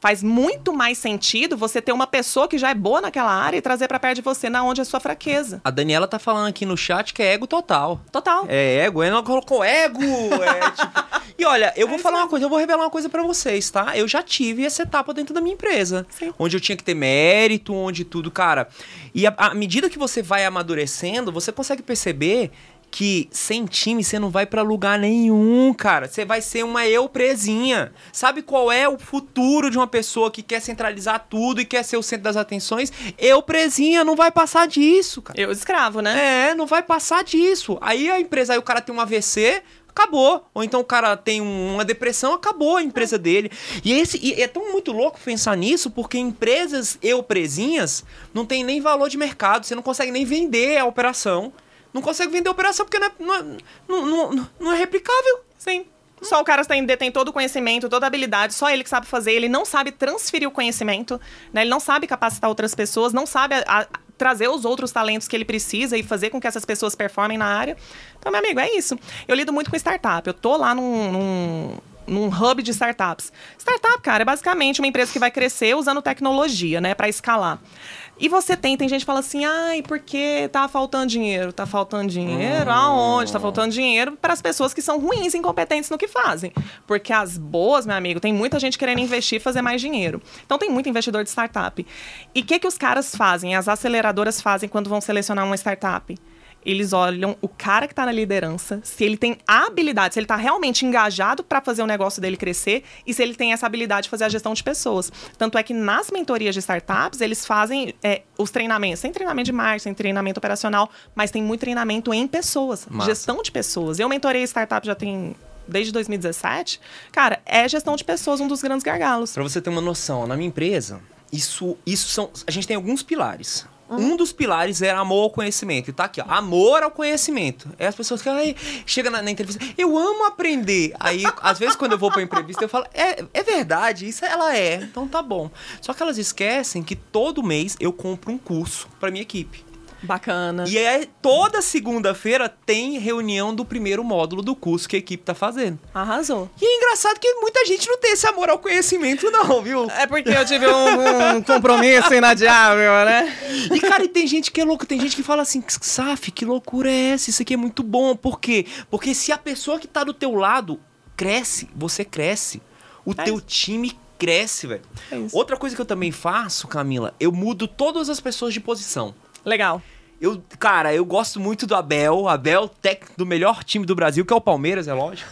Faz muito mais sentido você ter uma pessoa que já é boa naquela área e trazer para perto de você na onde é a sua fraqueza. A Daniela tá falando aqui no chat que é ego total. Total. É ego, ela colocou ego. é, [laughs] tipo- E olha, eu vou É falar uma coisa, eu vou revelar uma coisa pra vocês, tá? Eu já tive essa etapa dentro da minha empresa. Sim. Onde eu tinha que ter mérito, onde tudo, cara. E à medida que você vai amadurecendo, você consegue perceber que sem time você não vai pra lugar nenhum, cara. Você vai ser uma eu presinha. Sabe qual é o futuro de uma pessoa que quer centralizar tudo e quer ser o centro das atenções? Eu presinha, não vai passar disso, cara. Eu escravo, né? É, não vai passar disso. Aí a empresa, aí o cara tem um AVC, acabou. Ou então o cara tem um- uma depressão, acabou a empresa dele. E esse e é tão muito louco pensar nisso, porque empresas eu presinhas não tem nem valor de mercado, você não consegue nem vender a operação. Não consegue vender a operação porque não é, não é, não- não- não é replicável. Sim. Só o cara tem, todo o conhecimento, toda a habilidade, só ele que sabe fazer, ele não sabe transferir o conhecimento, né? Ele não sabe capacitar outras pessoas, não sabe a- a- trazer os outros talentos que ele precisa e fazer com que essas pessoas performem na área. Então, meu amigo, é isso. Eu lido muito com startup. Eu tô lá num, num, num hub de startups. Startup, cara, é basicamente uma empresa que vai crescer usando tecnologia, né, para escalar. E você tem, tem gente que fala assim, ai, porque tá faltando dinheiro? Tá faltando dinheiro? Aonde? Tá faltando dinheiro para as pessoas que são ruins, incompetentes no que fazem. Porque as boas, meu amigo, tem muita gente querendo investir e fazer mais dinheiro. Então tem muito investidor de startup. E o que, que os caras fazem, as aceleradoras fazem quando vão selecionar uma startup? Eles olham o cara que está na liderança, se ele tem a habilidade, se ele está realmente engajado para fazer o negócio dele crescer e se ele tem essa habilidade de fazer a gestão de pessoas. Tanto é que nas mentorias de startups, eles fazem é, os treinamentos, sem treinamento de marketing, sem treinamento operacional, mas tem muito treinamento em pessoas, Massa. gestão de pessoas. Eu mentorei startup já tem desde 2017. Cara, é gestão de pessoas um dos grandes gargalos. Pra você ter uma noção, na minha empresa, isso, isso são. A gente tem alguns pilares. Um dos pilares era amor ao conhecimento. E tá aqui, ó. Amor ao conhecimento. É as pessoas que ai, chega na, na entrevista, eu amo aprender. Aí, às vezes, quando eu vou pra entrevista, eu falo, é, é verdade, isso ela é. Então tá bom. Só que elas esquecem que todo mês eu compro um curso pra minha equipe. Bacana. E é toda segunda-feira tem reunião do primeiro módulo do curso que a equipe tá fazendo. Arrasou. E é engraçado que muita gente não tem esse amor ao conhecimento, não, viu? É porque eu tive um, um compromisso inadiável, né? E, cara, e tem gente que é louco, tem gente que fala assim, Saf, que loucura é essa? Isso aqui é muito bom. Por quê? Porque se a pessoa que tá do teu lado cresce, você cresce. O É teu isso. time cresce, velho. É isso. Outra coisa que eu também faço, Camila, eu mudo todas as pessoas de posição. Legal. Eu, cara, eu gosto muito do Abel. Abel, técnico do melhor time do Brasil, que é o Palmeiras, é lógico.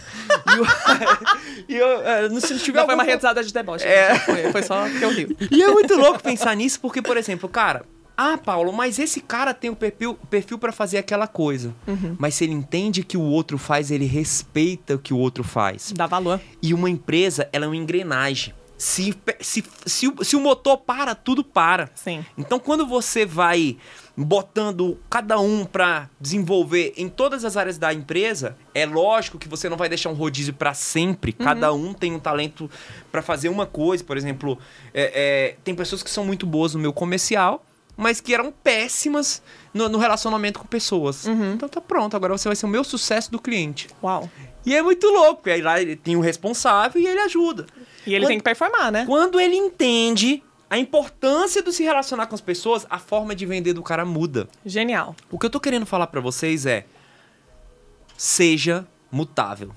E, [laughs] eu, eu, é, não- se não tiver Não foi uma algum- risada de deboche. É. gente. Foi, foi só porque eu rio. [laughs] E é muito louco pensar nisso, porque, por exemplo, cara, ah, Paulo, mas esse cara tem o perfil, perfil para fazer aquela coisa. Mas se ele entende que o outro faz, ele respeita o que o outro faz. Dá valor. E uma empresa, ela é uma engrenagem. Se, se, se, o- se o motor para, tudo para. Sim. Então, quando você vai botando cada um para desenvolver em todas as áreas da empresa, é lógico que você não vai deixar um rodízio para sempre. Cada um tem um talento para fazer uma coisa. Por exemplo, é- é, tem pessoas que são muito boas no meu comercial, mas que eram péssimas no, no relacionamento com pessoas. Então tá pronto, agora você vai ser o meu sucesso do cliente. Uau. E é muito louco, porque aí lá ele tem o responsável e ele ajuda. E ele Quando- tem que performar, né? Quando ele entende a importância de se relacionar com as pessoas, a forma de vender do cara muda. Genial. O que eu tô querendo falar pra vocês é: seja mutável.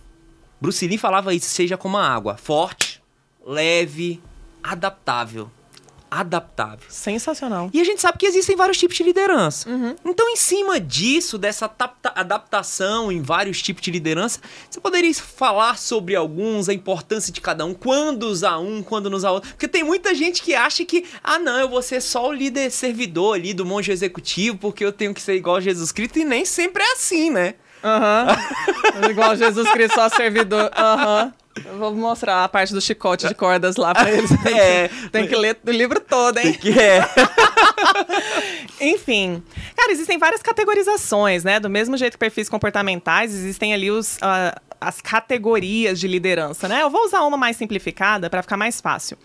Bruce Lee falava isso, seja como a água, forte, leve, adaptável. Adaptável. Sensacional. E a gente sabe que existem vários tipos de liderança. Então, em cima disso, dessa adapta- adaptação em vários tipos de liderança, você poderia falar sobre alguns, a importância de cada um, quando usar um, quando não usar outro. Porque tem muita gente que acha que, ah, não, eu vou ser só o líder servidor ali do monge executivo, porque eu tenho que ser igual a Jesus Cristo, e nem sempre é assim, né? Aham. [laughs] Igual Jesus Cristo, só servidor. Aham. Eu vou mostrar a parte do chicote de cordas lá pra eles. [laughs] É. Tem que ler o livro todo, hein? Que é. [laughs] Enfim. Cara, existem várias categorizações, né? Do mesmo jeito que perfis comportamentais, existem ali os, uh, as categorias de liderança, né? Eu vou usar uma mais simplificada para ficar mais fácil.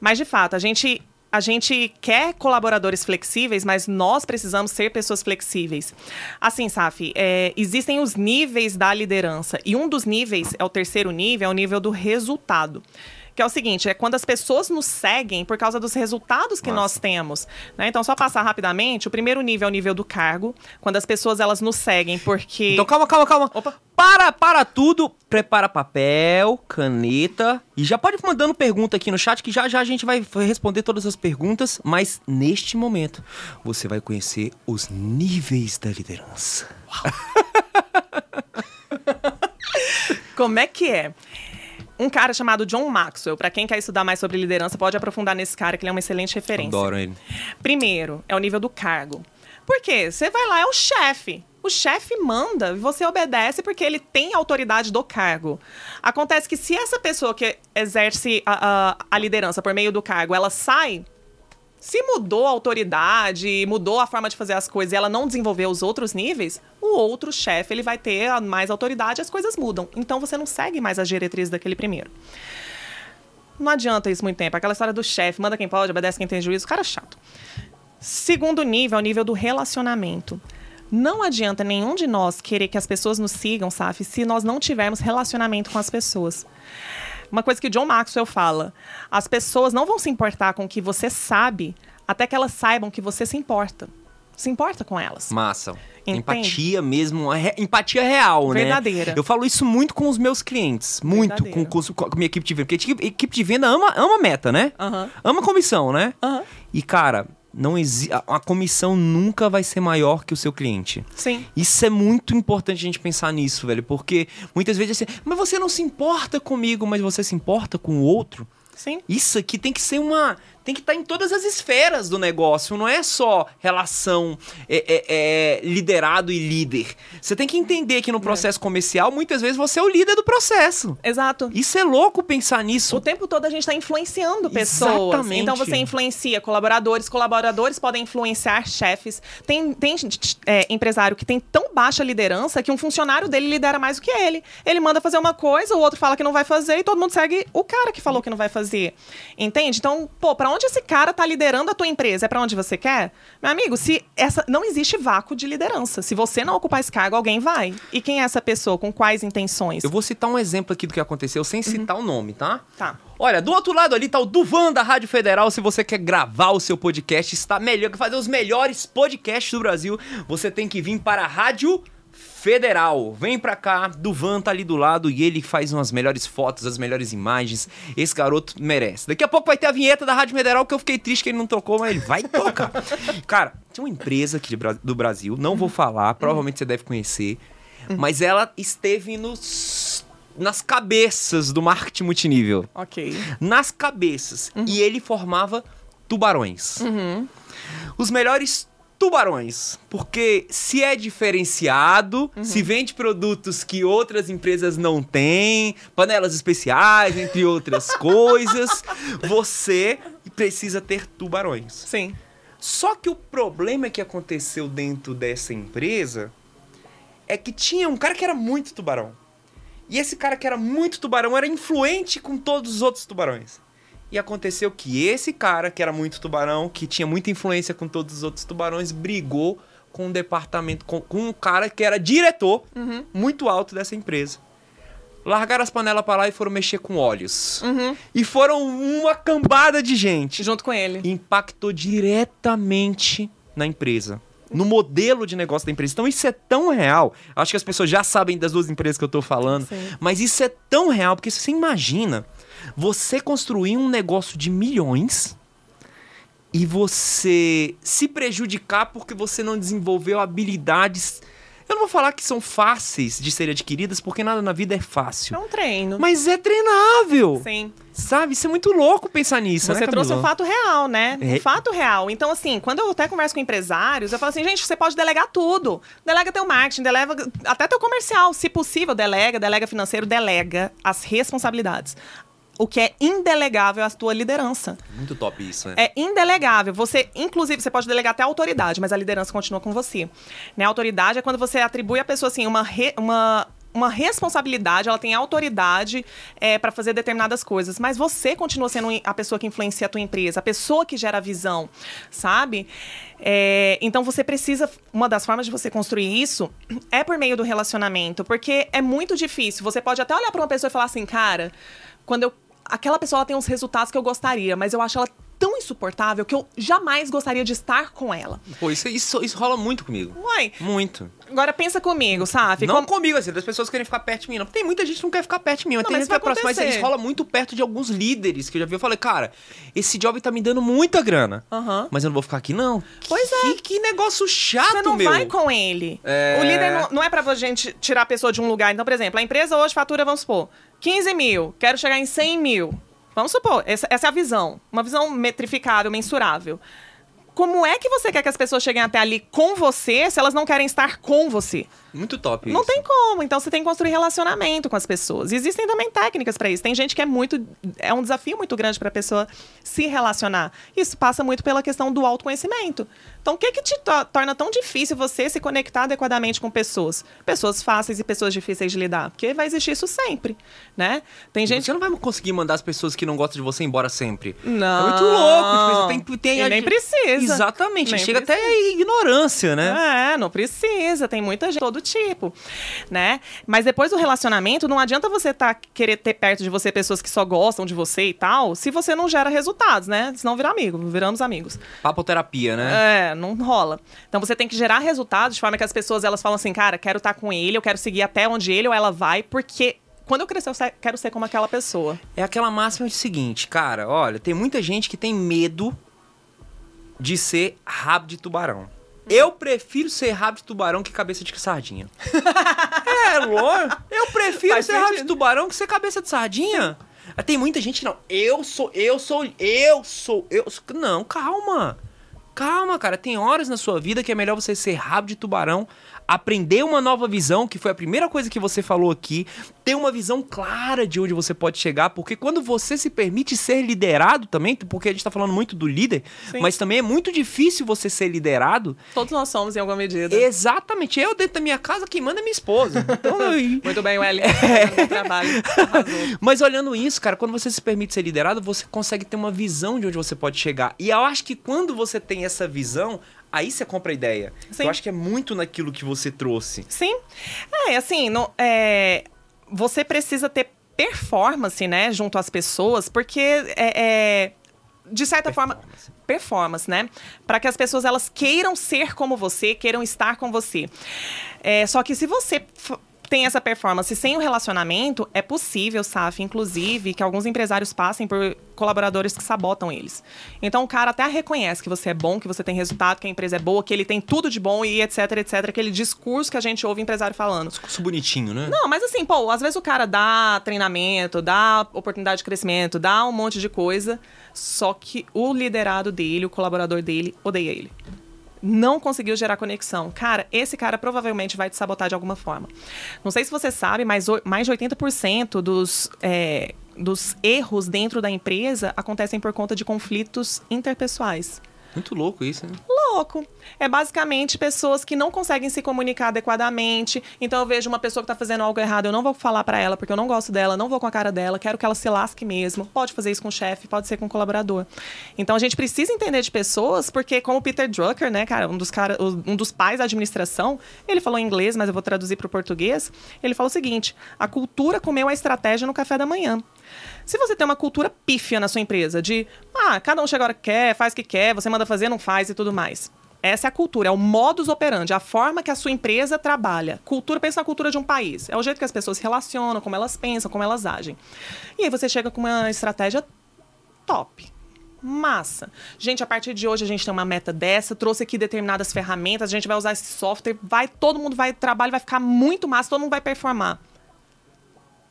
Mas, de fato, a gente a gente quer colaboradores flexíveis, mas nós precisamos ser pessoas flexíveis. Assim, Saf, é, existem os níveis da liderança. E um dos níveis, é o terceiro nível, é o nível do resultado que é o seguinte: é quando as pessoas nos seguem por causa dos resultados que Nossa. nós temos. Né? Então, só passar rapidamente, o primeiro nível é o nível do cargo, quando as pessoas elas nos seguem porque. Então, calma, calma, calma. Opa. Para, para tudo, prepara papel, caneta e já pode ir mandando pergunta aqui no chat que já já a gente vai responder todas as perguntas, mas neste momento você vai conhecer os níveis da liderança. [laughs] Como é que é? Um cara chamado John Maxwell. Para quem quer estudar mais sobre liderança, pode aprofundar nesse cara, que ele é uma excelente referência. Adoro ele. Primeiro, é o nível do cargo. Por quê? Você vai lá, é o chefe. O chefe manda e você obedece porque ele tem autoridade do cargo. Acontece que se essa pessoa que exerce a, a, a liderança por meio do cargo, ela sai se mudou a autoridade, mudou a forma de fazer as coisas e ela não desenvolveu os outros níveis, o outro chefe ele vai ter mais autoridade e as coisas mudam. Então você não segue mais as diretrizes daquele primeiro. Não adianta isso muito tempo. Aquela história do chefe, manda quem pode, obedece quem tem juízo, cara chato. Segundo nível é o nível do relacionamento. Não adianta nenhum de nós querer que as pessoas nos sigam, Saf, se nós não tivermos relacionamento com as pessoas. Uma coisa que o John Maxwell fala: as pessoas não vão se importar com o que você sabe até que elas saibam que você se importa. Se importa com elas. Massa. Entende? Empatia mesmo, empatia real, né? Verdadeira. Eu falo isso muito com os meus clientes, muito com, com, com, a minha equipe de venda, porque a equipe de venda ama, ama meta, né? Uhum. Ama comissão, né? Uhum. E cara, não exi a comissão nunca vai ser maior que o seu cliente. Sim. Isso é muito importante a gente pensar nisso, velho, porque muitas vezes assim, mas você não se importa comigo, mas você se importa com o outro? Sim. Isso aqui tem que ser uma tem que estar tá em todas as esferas do negócio, não é só relação é, é, é, liderado e líder. Você tem que entender que no é. processo comercial, muitas vezes você é o líder do processo. Exato. Isso é louco pensar nisso. O tempo todo a gente está influenciando pessoas. Exatamente. Então você influencia colaboradores, colaboradores podem influenciar chefes. Tem, tem é, empresário que tem tão baixa liderança que um funcionário dele lidera mais do que ele. Ele manda fazer uma coisa, o outro fala que não vai fazer e todo mundo segue o cara que falou que não vai fazer. Entende? Então, pô, pra onde esse cara tá liderando a tua empresa? É para onde você quer? Meu amigo, se essa não existe vácuo de liderança. Se você não ocupar esse cargo, alguém vai. E quem é essa pessoa? Com quais intenções? Eu vou citar um exemplo aqui do que aconteceu sem citar uhum. o nome, tá? Tá. Olha, do outro lado ali tá o Duvan da Rádio Federal. Se você quer gravar o seu podcast, está melhor, que fazer os melhores podcasts do Brasil, você tem que vir para a Rádio Federal. Vem pra cá, Duvan tá ali do lado e ele faz umas melhores fotos, as melhores imagens. Esse garoto merece. Daqui a pouco vai ter a vinheta da Rádio Federal que eu fiquei triste que ele não tocou, mas ele vai tocar. [laughs] Cara, tinha uma empresa aqui do Brasil, não vou falar, provavelmente você deve conhecer, mas ela esteve nos nas cabeças do marketing multinível. Ok. Nas cabeças. Uhum. E ele formava tubarões. Uhum. Os melhores tubarões. Porque se é diferenciado, uhum. se vende produtos que outras empresas não têm, panelas especiais, entre outras [laughs] coisas, você precisa ter tubarões. Sim. Só que o problema que aconteceu dentro dessa empresa é que tinha um cara que era muito tubarão. E esse cara que era muito tubarão era influente com todos os outros tubarões. E aconteceu que esse cara, que era muito tubarão, que tinha muita influência com todos os outros tubarões, brigou com um departamento, com, com um cara que era diretor uhum. muito alto dessa empresa. Largaram as panelas para lá e foram mexer com óleos. Uhum. E foram uma cambada de gente. Junto com ele. Impactou diretamente na empresa. No modelo de negócio da empresa. Então, isso é tão real. Acho que as pessoas já sabem das duas empresas que eu tô falando. Sim. Mas isso é tão real, porque você imagina você construir um negócio de milhões e você se prejudicar porque você não desenvolveu habilidades. Eu não vou falar que são fáceis de serem adquiridas, porque nada na vida é fácil. É um treino. Mas é treinável. Sim. Sabe? Isso é muito louco pensar nisso, Você né, trouxe um fato real, né? É. Um fato real. Então, assim, quando eu até converso com empresários, eu falo assim, gente, você pode delegar tudo. Delega teu marketing, delega até teu comercial. Se possível, delega, delega financeiro, delega as responsabilidades o que é indelegável a tua liderança. Muito top isso, né? É indelegável. Você, inclusive, você pode delegar até a autoridade, mas a liderança continua com você. Né? A autoridade é quando você atribui à pessoa assim uma, re, uma uma responsabilidade, ela tem autoridade é, para fazer determinadas coisas, mas você continua sendo a pessoa que influencia a tua empresa, a pessoa que gera a visão, sabe? É, então você precisa, uma das formas de você construir isso é por meio do relacionamento, porque é muito difícil. Você pode até olhar para uma pessoa e falar assim, cara, quando eu aquela pessoa tem uns resultados que eu gostaria, mas eu acho ela tão insuportável que eu jamais gostaria de estar com ela. Pô, isso, isso, isso rola muito comigo. Uai. Muito. Agora pensa comigo, sabe? Não comigo, assim, das pessoas querem ficar perto de mim. Não. Tem muita gente que não quer ficar perto de mim. Mas Não, tem mas gente que é vai próximo. Mas isso rola muito perto de alguns líderes que eu já vi. Eu falei, cara, esse job tá me dando muita grana. Aham. Mas eu não vou ficar aqui, não. Pois que, Que negócio chato, Você não meu. vai com ele. É. O líder não, não é pra gente tirar a pessoa de um lugar. Então, por exemplo, a empresa hoje fatura, vamos supor, 15 mil. Quero chegar em 100 mil. Vamos supor, essa, essa é a visão. Uma visão metrificável, mensurável. Como é que você quer que as pessoas cheguem até ali com você se elas não querem estar com você? Muito top Não isso. tem como. Então você tem que construir relacionamento com as pessoas. E existem também técnicas para isso. Tem gente que é muito. É um desafio muito grande para a pessoa se relacionar. Isso passa muito pela questão do autoconhecimento. Então, o que, que te to- torna tão difícil você se conectar adequadamente com pessoas? Pessoas fáceis e pessoas difíceis de lidar. Porque vai existir isso sempre, né? Tem gente. Você não vai conseguir mandar as pessoas que não gostam de você embora sempre. Não. É muito louco. Tipo, tem, tem E nem precisa. Exatamente. Nem Chega precisa. até a ignorância, né? É, não precisa. Tem muita gente todo tipo, né? Mas depois do relacionamento, não adianta você tá, querer ter perto de você pessoas que só gostam de você e tal, se você não gera resultados, né? Senão vira amigo, viramos amigos. Papoterapia, né? É, não rola. Então você tem que gerar resultados de forma que as pessoas elas falam assim, cara, quero estar com ele, eu quero seguir até onde ele ou ela vai, porque quando eu crescer eu quero ser como aquela pessoa. É aquela máxima de seguinte, cara, olha, tem muita gente que tem medo de ser rabo de tubarão. Eu prefiro ser rabo de tubarão que cabeça de sardinha. [laughs] é, lógico. Eu prefiro Faz ser rabo de tubarão que ser cabeça de sardinha. Tem muita gente não. Eu sou, eu sou, eu sou, eu sou. Não, calma. Calma, cara. Tem horas na sua vida que é melhor você ser rabo de tubarão, aprender uma nova visão, que foi a primeira coisa que você falou aqui, ter uma visão clara de onde você pode chegar, porque quando você se permite ser liderado também, porque a gente tá falando muito do líder, Sim. mas também é muito difícil você ser liderado. Todos nós somos em alguma medida. Exatamente. Eu dentro da minha casa, quem manda é minha esposa. Então, [laughs] Muito bem, Welly. É. Bom trabalho. Arrasou. Mas olhando isso, cara, quando você se permite ser liderado, você consegue ter uma visão de onde você pode chegar. E eu acho que quando você tem essa visão, aí você compra a ideia. Sim. Eu acho que é muito naquilo que você trouxe. Sim. É, assim, no- é, você precisa ter performance, né, junto às pessoas, porque é, é, de certa forma performance, né, para que as pessoas elas queiram ser como você, queiram estar com você. É, só que se você tem essa performance sem o relacionamento, é possível, Saf, inclusive, que alguns empresários passem por colaboradores que sabotam eles. Então o cara até reconhece que você é bom, que você tem resultado, que a empresa é boa, que ele tem tudo de bom e etc, etc, aquele discurso que a gente ouve empresário falando. Discurso bonitinho, né? Não, mas assim, pô, às vezes o cara dá treinamento, dá oportunidade de crescimento, dá um monte de coisa, só que o liderado dele, o colaborador dele, odeia ele. Não conseguiu gerar conexão. Cara, esse cara provavelmente vai te sabotar de alguma forma. Não sei se você sabe, mas mais de 80% dos, é, dos erros dentro da empresa acontecem por conta de conflitos interpessoais Muito louco isso, né? louco. É basicamente pessoas que não conseguem se comunicar adequadamente. Então eu vejo uma pessoa que tá fazendo algo errado, eu não vou falar pra ela porque eu não gosto dela, não vou com a cara dela, quero que ela se lasque mesmo. Pode fazer isso com o chefe, pode ser com o colaborador. Então a gente precisa entender de pessoas, porque como o Peter Drucker, né, cara, um dos cara, um dos pais da administração, ele falou em inglês, mas eu vou traduzir para o português. Ele falou o seguinte: a cultura comeu a estratégia no café da manhã. Se você tem uma cultura pífia na sua empresa, de ah, cada um chega a hora que quer, faz o que quer, você manda fazer, não faz e tudo mais. Essa é a cultura, é o modus operandi, a forma que a sua empresa trabalha. Cultura, pensa na cultura de um país. É o jeito que as pessoas se relacionam, como elas pensam, como elas agem. E aí você chega com uma estratégia top. Massa. Gente, a partir de hoje a gente tem uma meta dessa, trouxe aqui determinadas ferramentas, a gente vai usar esse software, vai, todo mundo vai, trabalho vai ficar muito massa, todo mundo vai performar.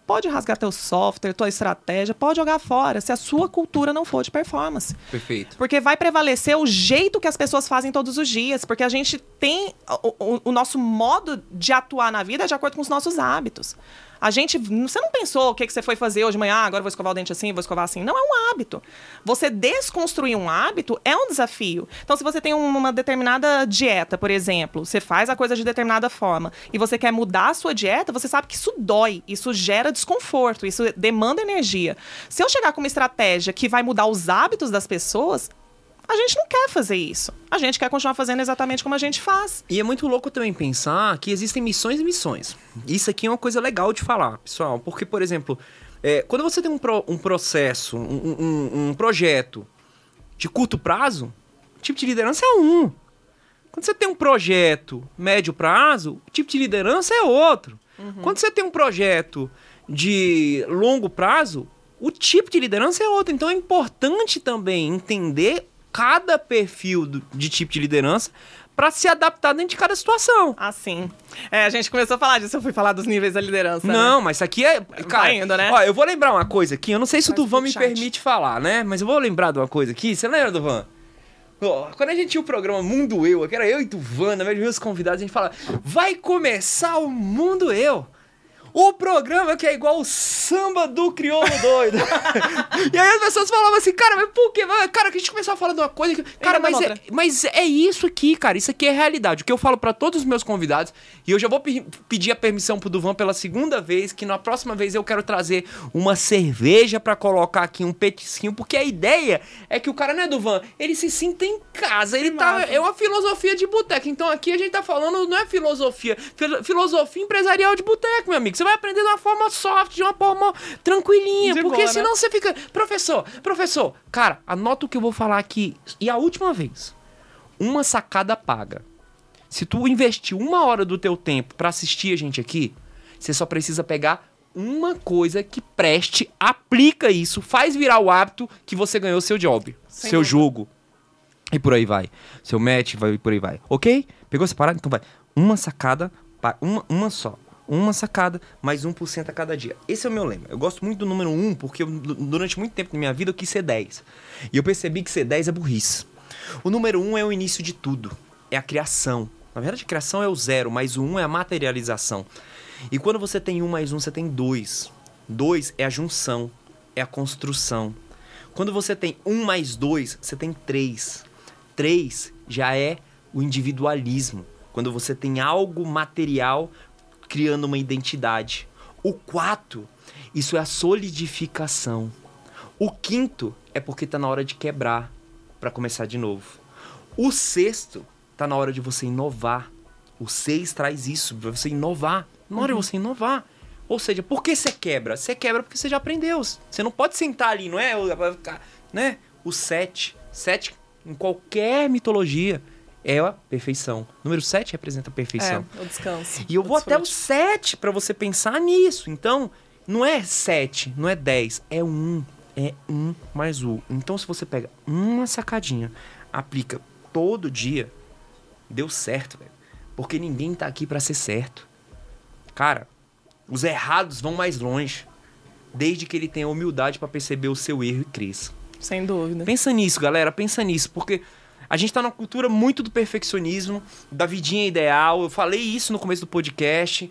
Pode rasgar teu software, tua estratégia, pode jogar fora, se a sua cultura não for de performance. Perfeito. Porque vai prevalecer o jeito que as pessoas fazem todos os dias. Porque a gente tem. O, o- o nosso modo de atuar na vida de acordo com os nossos hábitos. A gente, você não pensou o que, que você foi fazer hoje de manhã, ah, agora vou escovar o dente assim, vou escovar assim. Não, é um hábito. Você desconstruir um hábito é um desafio. Então, se você tem uma determinada dieta, por exemplo, você faz a coisa de determinada forma e você quer mudar a sua dieta, você sabe que isso dói, isso gera desconforto, isso demanda energia. Se eu chegar com uma estratégia que vai mudar os hábitos das pessoas, a gente não quer fazer isso. A gente quer continuar fazendo exatamente como a gente faz. E é muito louco também pensar que existem missões e missões. Isso aqui é uma coisa legal de falar, pessoal. Porque, por exemplo, é, quando você tem um, pro, um processo, um, um, um, projeto de curto prazo, o tipo de liderança é um. Quando você tem um projeto médio prazo, o tipo de liderança é outro. Uhum. Quando você tem um projeto de longo prazo, o tipo de liderança é outro. Então é importante também entender cada perfil do, de tipo de liderança para se adaptar dentro de cada situação. Ah, sim. É, a gente começou a falar disso, eu fui falar dos níveis da liderança. Né? Não, né? mas isso aqui é. Cara, indo, né? Ó, eu vou lembrar uma coisa aqui, eu não sei se Faz o Duvan me permite falar, né? Mas eu vou lembrar de uma coisa aqui. Você lembra, Duvan? quando a gente tinha o programa Mundo Eu, que era eu e Duvan, na verdade, meus convidados, a gente fala: vai começar o Mundo Eu. O programa que é igual o samba do crioulo doido. [laughs] e aí as pessoas falavam assim, cara, mas por quê? Cara, que a gente começou a falar de uma coisa que. Cara, mas é, mas é isso aqui, cara. Isso aqui é realidade. O que eu falo para todos os meus convidados, e eu já vou pe pedir a permissão pro Duvan pela segunda vez, que na próxima vez eu quero trazer uma cerveja para colocar aqui, um petisquinho, porque a ideia é que o cara, né, Duvan? Ele se sinta em casa. Ele tá. É uma filosofia de boteco. Então aqui a gente tá falando, não é filosofia. Filosofia empresarial de boteco, meu amigo. Você vai aprender de uma forma soft, de uma forma tranquilinha. De porque boa, senão né? você fica. Professor, professor, cara, anota o que eu vou falar aqui. E a última vez. Uma sacada paga. Se tu investir uma hora do teu tempo para assistir a gente aqui, você só precisa pegar uma coisa que preste, aplica isso, faz virar o hábito que você ganhou seu job, Sem seu dúvida. jogo. E por aí vai. Seu match vai por aí vai. Ok? Pegou essa parada? Então vai. Uma sacada, uma, uma só uma sacada, mais 1% a cada dia. Esse é o meu lema. Eu gosto muito do número 1 porque eu, durante muito tempo na minha vida eu quis ser 10. E eu percebi que ser 10 é burrice. O número 1 é o início de tudo. É a criação. Na verdade, a criação é o zero, mas o 1 é a materialização. E quando você tem 1 mais 1, você tem 2. 2 é a junção, é a construção. Quando você tem 1 mais 2, você tem 3. 3 já é o individualismo. Quando você tem algo material criando uma identidade. O quarto, isso é a solidificação. O quinto é porque está na hora de quebrar para começar de novo. O sexto está na hora de você inovar. O seis traz isso, para você inovar. Na hora uhum. de você inovar. Ou seja, por que você quebra? Você quebra porque você já aprendeu. Você não pode sentar ali, não é? Né? O sete. Sete, em qualquer mitologia, é a perfeição. Número 7 representa a perfeição. É, o descanso. E eu vou até o 7 para você pensar nisso. Então, não é 7, não é 10, é 1. É 1 mais 1. Então, se você pega uma sacadinha, aplica todo dia, deu certo, velho. Porque ninguém tá aqui para ser certo. Cara, os errados vão mais longe. Desde que ele tenha humildade para perceber o seu erro e cresça. Sem dúvida. Pensa nisso, galera. Pensa nisso. Porque a gente tá numa cultura muito do perfeccionismo, da vidinha ideal. Eu falei isso no começo do podcast.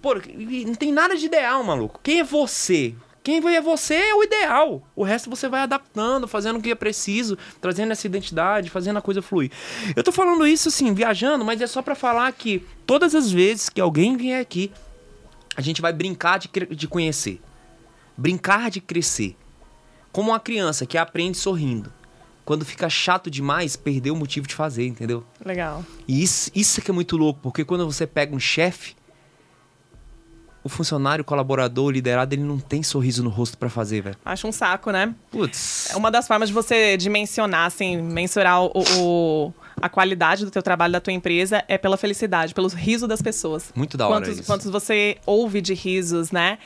Pô, não tem nada de ideal, maluco. Quem é você? Quem é você é o ideal. O resto você vai adaptando, fazendo o que é preciso, trazendo essa identidade, fazendo a coisa fluir. Eu tô falando isso assim, viajando, mas é só para falar que todas as vezes que alguém vier aqui, a gente vai brincar de, de conhecer. Brincar de crescer. Como uma criança que aprende sorrindo quando fica chato demais, perdeu o motivo de fazer, entendeu? Legal. E isso, isso que é muito louco, porque quando você pega um chefe, o funcionário, o colaborador, o liderado, ele não tem sorriso no rosto para fazer, velho. Acho um saco, né? Putz. É uma das formas de você dimensionar, assim, mensurar o, o, a qualidade do teu trabalho, da tua empresa, é pela felicidade, pelos risos das pessoas. Muito da hora quantos, isso. Quantos você ouve de risos, né?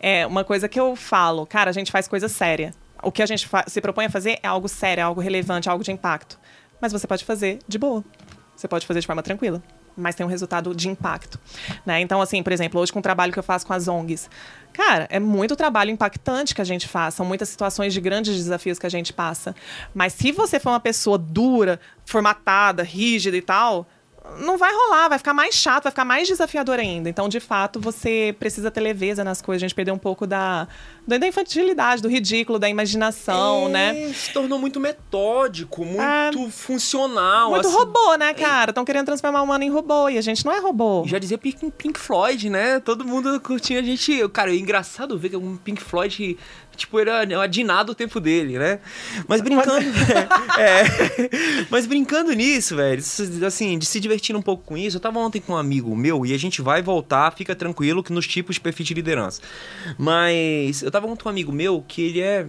É uma coisa que eu falo, cara, a gente faz coisa séria o que a gente se propõe a fazer é algo sério, é algo relevante, algo de impacto. Mas você pode fazer de boa. Você pode fazer de forma tranquila. Mas tem um resultado de impacto. Né? Então, assim, por exemplo, hoje com o trabalho que eu faço com as ONGs, cara, é muito trabalho impactante que a gente faz. São muitas situações de grandes desafios que a gente passa. Mas se você for uma pessoa dura, formatada, rígida e tal, não vai rolar, vai ficar mais chato, vai ficar mais desafiador ainda. Então, de fato, você precisa ter leveza nas coisas. A gente perdeu um pouco da, da infantilidade, do ridículo, da imaginação, É, né? Se tornou muito metódico, muito funcional. Muito assim. robô, né, cara? Estão querendo transformar o humano em robô e a gente não é robô. Já dizia Pink, Pink Floyd, né? Todo mundo curtia a gente. Cara, é engraçado ver que um Pink Floyd, tipo, era adinado o tempo dele, né? Mas brincando. [laughs] [laughs] é, é. Mas brincando nisso, velho, assim, de se divertir um pouco com isso, eu tava ontem com um amigo meu e a gente vai voltar, fica tranquilo, que nos tipos de perfil de liderança. Mas eu tava com um amigo meu que ele é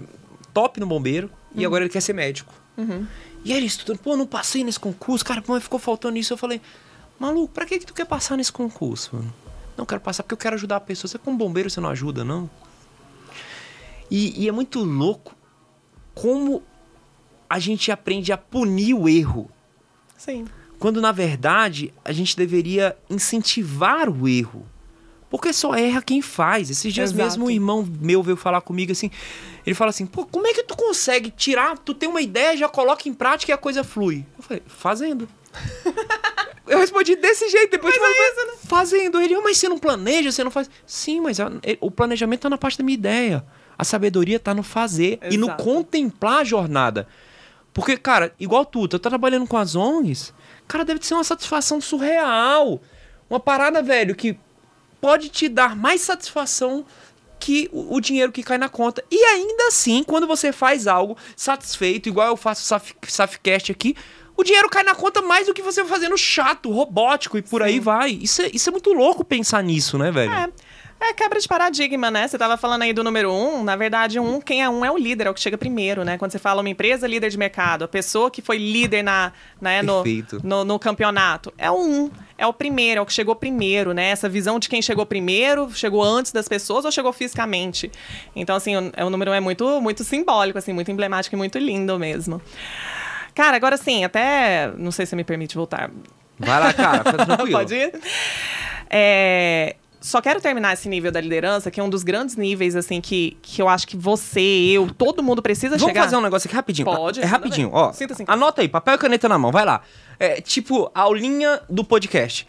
top no bombeiro e agora ele quer ser médico. E aí ele estudando, pô, não passei nesse concurso, cara, pô, ficou faltando isso. Eu falei, maluco, pra que, que tu quer passar nesse concurso, mano? Não quero passar porque eu quero ajudar a pessoa. Você como bombeiro, você não ajuda, não? E, e é muito louco como a gente aprende a punir o erro. Sim. Quando, na verdade, a gente deveria incentivar o erro. Porque só erra quem faz. Esses dias Exato. mesmo um irmão meu veio falar comigo assim. Ele fala assim: pô, como é que tu consegue tirar? Tu tem uma ideia, já coloca em prática e a coisa flui. Eu falei: fazendo. [laughs] Eu respondi desse jeito, depois de é fazer, fazendo. Ele, "Ah, mas você não planeja, você não faz. Sim, mas a- o planejamento tá na parte da minha ideia. A sabedoria tá no fazer e no Exato. contemplar a jornada. Porque, cara, igual tu, tu tá trabalhando com as ONGs, cara, deve ser uma satisfação surreal. Uma parada, velho, que pode te dar mais satisfação que o, dinheiro que cai na conta. E ainda assim, quando você faz algo satisfeito, igual eu faço Saf- Safcast aqui, o dinheiro cai na conta mais do que você fazendo chato, robótico e por aí vai. Isso é, isso é muito louco pensar nisso, né, velho? É. É quebra de paradigma, né? Você tava falando aí do número um. Na verdade, um, quem é um é o líder, é o que chega primeiro, né? Quando você fala uma empresa líder de mercado, a pessoa que foi líder na, né, no, no, no campeonato, é o um. É o primeiro, é o que chegou primeiro, né? Essa visão de quem chegou primeiro, chegou antes das pessoas ou chegou fisicamente. Então, assim, o, o número um é muito, muito simbólico, assim, muito emblemático e muito lindo mesmo. Cara, agora sim, até. Não sei se você me permite voltar. Vai lá, cara, fica [laughs] tranquilo. Pode ir? É, só quero terminar esse nível da liderança, que é um dos grandes níveis, assim, que, que eu acho que você, eu, todo mundo precisa Vamos chegar. fazer um negócio aqui rapidinho. Pode, É rapidinho, ó. Sinta-se em Anota aí, papel e caneta na mão, vai lá. É tipo aulinha do podcast.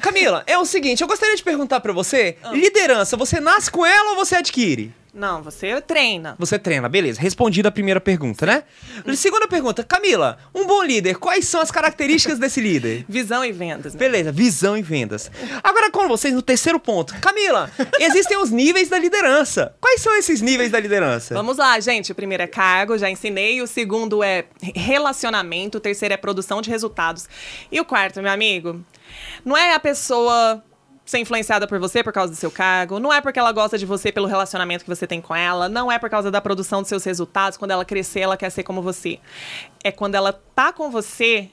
Camila, é o seguinte, eu gostaria de perguntar pra você, Ah. liderança, você nasce com ela ou você adquire? Não, você treina. Você treina, beleza. Respondida a primeira pergunta, né? Segunda pergunta, Camila, um bom líder, quais são as características desse líder? [laughs] Visão e vendas. né? Beleza, visão e vendas. Agora com vocês no terceiro ponto. Camila, [laughs] existem os níveis da liderança. Quais são esses níveis da liderança? Vamos lá, gente. O primeiro é cargo, já ensinei. O segundo é relacionamento. O terceiro é produção de resultados. E o quarto, meu amigo, não é a pessoa ser influenciada por você por causa do seu cargo, não é porque ela gosta de você pelo relacionamento que você tem com ela, não é por causa da produção dos seus resultados, quando ela crescer, ela quer ser como você. É quando ela tá com você,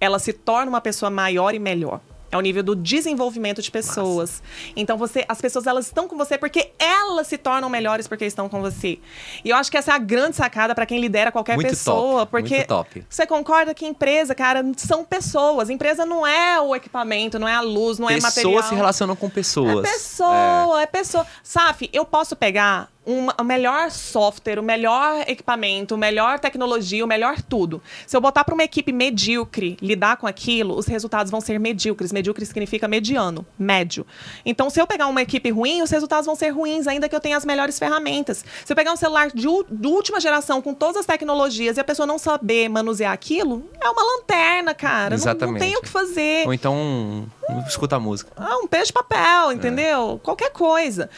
ela se torna uma pessoa maior e melhor. É o nível do desenvolvimento de pessoas. Então você, as pessoas elas estão com você porque elas se tornam melhores porque estão com você. E eu acho que essa é a grande sacada para quem lidera qualquer Muito pessoa, top, porque muito top. você concorda que empresa, cara, são pessoas. Empresa não é o equipamento, não é a luz, não é material. Pessoas se relacionam com pessoas. É pessoa, é, pessoa. Saf, eu posso pegar uma- o melhor software, o melhor equipamento, o melhor tecnologia, o melhor tudo. Se eu botar para uma equipe medíocre lidar com aquilo, os resultados vão ser medíocres. Medíocre significa mediano, médio. Então, se eu pegar uma equipe ruim, os resultados vão ser ruins, ainda que eu tenha as melhores ferramentas. Se eu pegar um celular de, de última geração com todas as tecnologias e a pessoa não saber manusear aquilo, é uma lanterna, cara. Não- Não, Exatamente. tem o que fazer. Ou então, um, escuta a música. Ah, um peixe de papel, entendeu? Qualquer coisa.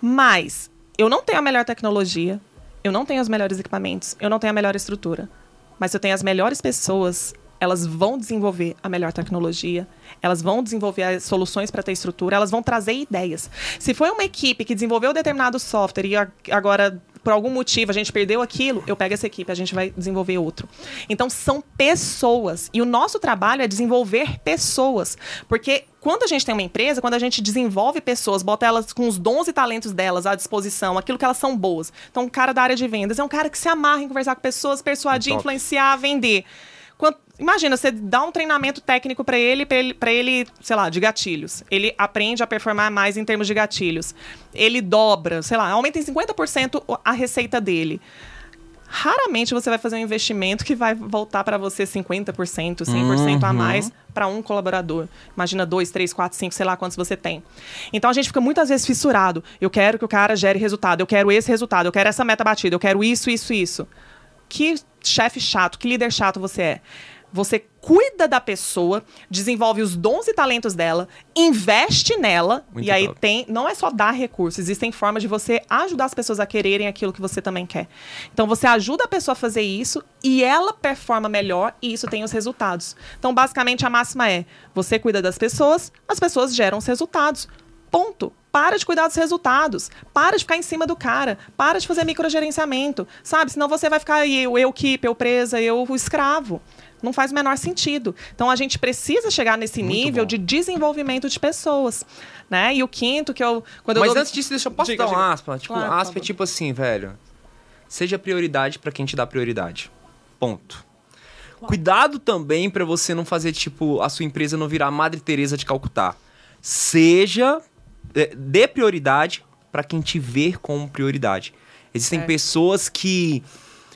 Mas eu não tenho a melhor tecnologia, eu não tenho os melhores equipamentos, eu não tenho a melhor estrutura. Mas se eu tenho as melhores pessoas, elas vão desenvolver a melhor tecnologia, elas vão desenvolver as soluções para ter estrutura, elas vão trazer ideias. Se foi uma equipe que desenvolveu determinado software e agora por algum motivo a gente perdeu aquilo, eu pego essa equipe, a gente vai desenvolver outro. Então são pessoas e o nosso trabalho é desenvolver pessoas, porque quando a gente tem uma empresa, quando a gente desenvolve pessoas, bota elas com os dons e talentos delas à disposição, aquilo que elas são boas. Então, um cara da área de vendas é um cara que se amarra em conversar com pessoas, persuadir, Top. influenciar, vender. Quando- imagina, você dá um treinamento técnico para ele, para ele, pra ele, sei lá, de gatilhos. Ele aprende a performar mais em termos de gatilhos. Ele dobra, sei lá, aumenta em 50% a receita dele. raramente você vai fazer um investimento que vai voltar para você 50%, 100% a Uhum. mais para um colaborador. Imagina dois, três, quatro, cinco, sei lá quantos você tem. Então a gente fica muitas vezes fissurado. Eu quero que o cara gere resultado, eu quero esse resultado, eu quero essa meta batida, eu quero isso, isso, isso. Que chefe chato, que líder chato você é. Você cuida da pessoa, desenvolve os dons e talentos dela, investe nela, Muito e aí top. tem, não é só dar recursos, existem formas de você ajudar as pessoas a quererem aquilo que você também quer. Então você ajuda a pessoa a fazer isso e ela performa melhor e isso tem os resultados. Então basicamente a máxima é: você cuida das pessoas, as pessoas geram os resultados. Ponto. Para de cuidar dos resultados. Para de ficar em cima do cara. Para de fazer microgerenciamento. Sabe? Senão você vai ficar aí, eu, eu keep, eu presa, eu escravo. Não faz o menor sentido. Então a gente precisa chegar nesse Muito nível bom. de desenvolvimento de pessoas. Né? E o quinto, que eu. Quando Mas eu dou- antes disso, deixa eu posso Diga, dar um diga. aspa? Tipo, Claro, aspa é tipo assim, velho. Seja prioridade pra quem te dá prioridade. Ponto. Cuidado também pra você não fazer, tipo, a sua empresa não virar a Madre Teresa de Calcutá. Seja. é, Dê prioridade pra quem te vê como prioridade. Existem Certo. pessoas que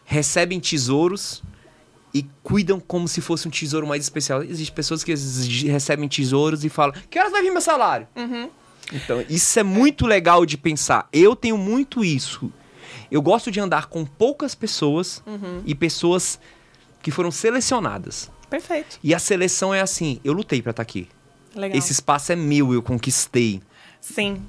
recebem tesouros e cuidam como se fosse um tesouro mais especial. Existem pessoas que recebem tesouros e falam: Que horas vai vir meu salário? Então, isso é muito legal de pensar. Eu tenho muito isso. Eu gosto de andar com poucas pessoas e pessoas que foram selecionadas. Perfeito. E a seleção é assim: eu lutei pra estar aqui. Legal. Esse espaço é meu, eu conquistei. Sim.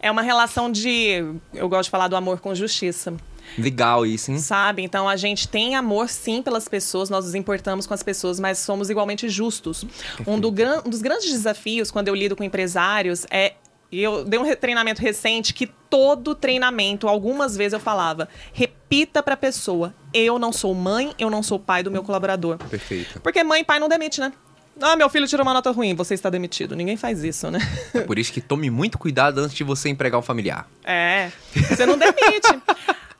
É uma relação de. Eu gosto de falar do amor com justiça. Legal isso, hein? Sabe? Então a gente tem amor sim pelas pessoas, nós nos importamos com as pessoas, mas somos igualmente justos. Um, do gran- um dos grandes desafios quando eu lido com empresários é. E eu dei um re- treinamento recente que todo treinamento, algumas vezes eu falava, repita pra pessoa: eu não sou mãe, eu não sou pai do meu colaborador. Perfeito. Porque mãe e pai não demite, né? Ah, meu filho tirou uma nota ruim, você está demitido. Ninguém faz isso, né? Por isso que tome muito cuidado antes de você empregar um familiar. É, você não demite.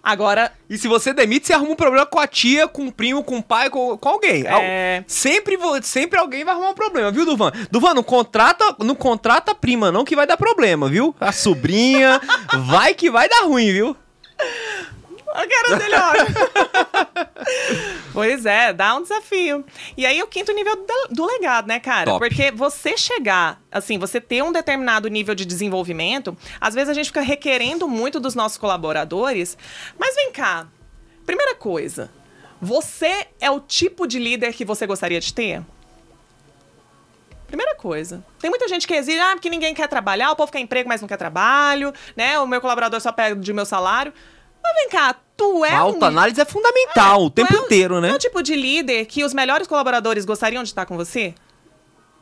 Agora, E se você demite, você arruma um problema com a tia, com o primo, com o pai, com, com alguém. É. Sempre, sempre alguém vai arrumar um problema, viu, Duvan? Duvan, não contrata, não contrata a prima, não, que vai dar problema, viu? A sobrinha, [laughs] vai que vai dar ruim, viu? A cara dele, olha. pois é, dá um desafio. E aí o quinto nível do, do legado, né, cara? Top. Porque você chegar, assim, você ter um determinado nível de desenvolvimento, às vezes a gente fica requerendo muito dos nossos colaboradores, mas vem cá. Primeira coisa, você é o tipo de líder que você gostaria de ter? Primeira coisa. Tem muita gente que exige, ah, porque ninguém quer trabalhar, o povo quer emprego, mas não quer trabalho, né? O meu colaborador só pega de meu salário. Mas vem cá, tu é a um... autoanálise é fundamental o tu tempo é um- inteiro, né? É o tipo de líder que os melhores colaboradores gostariam de estar com você?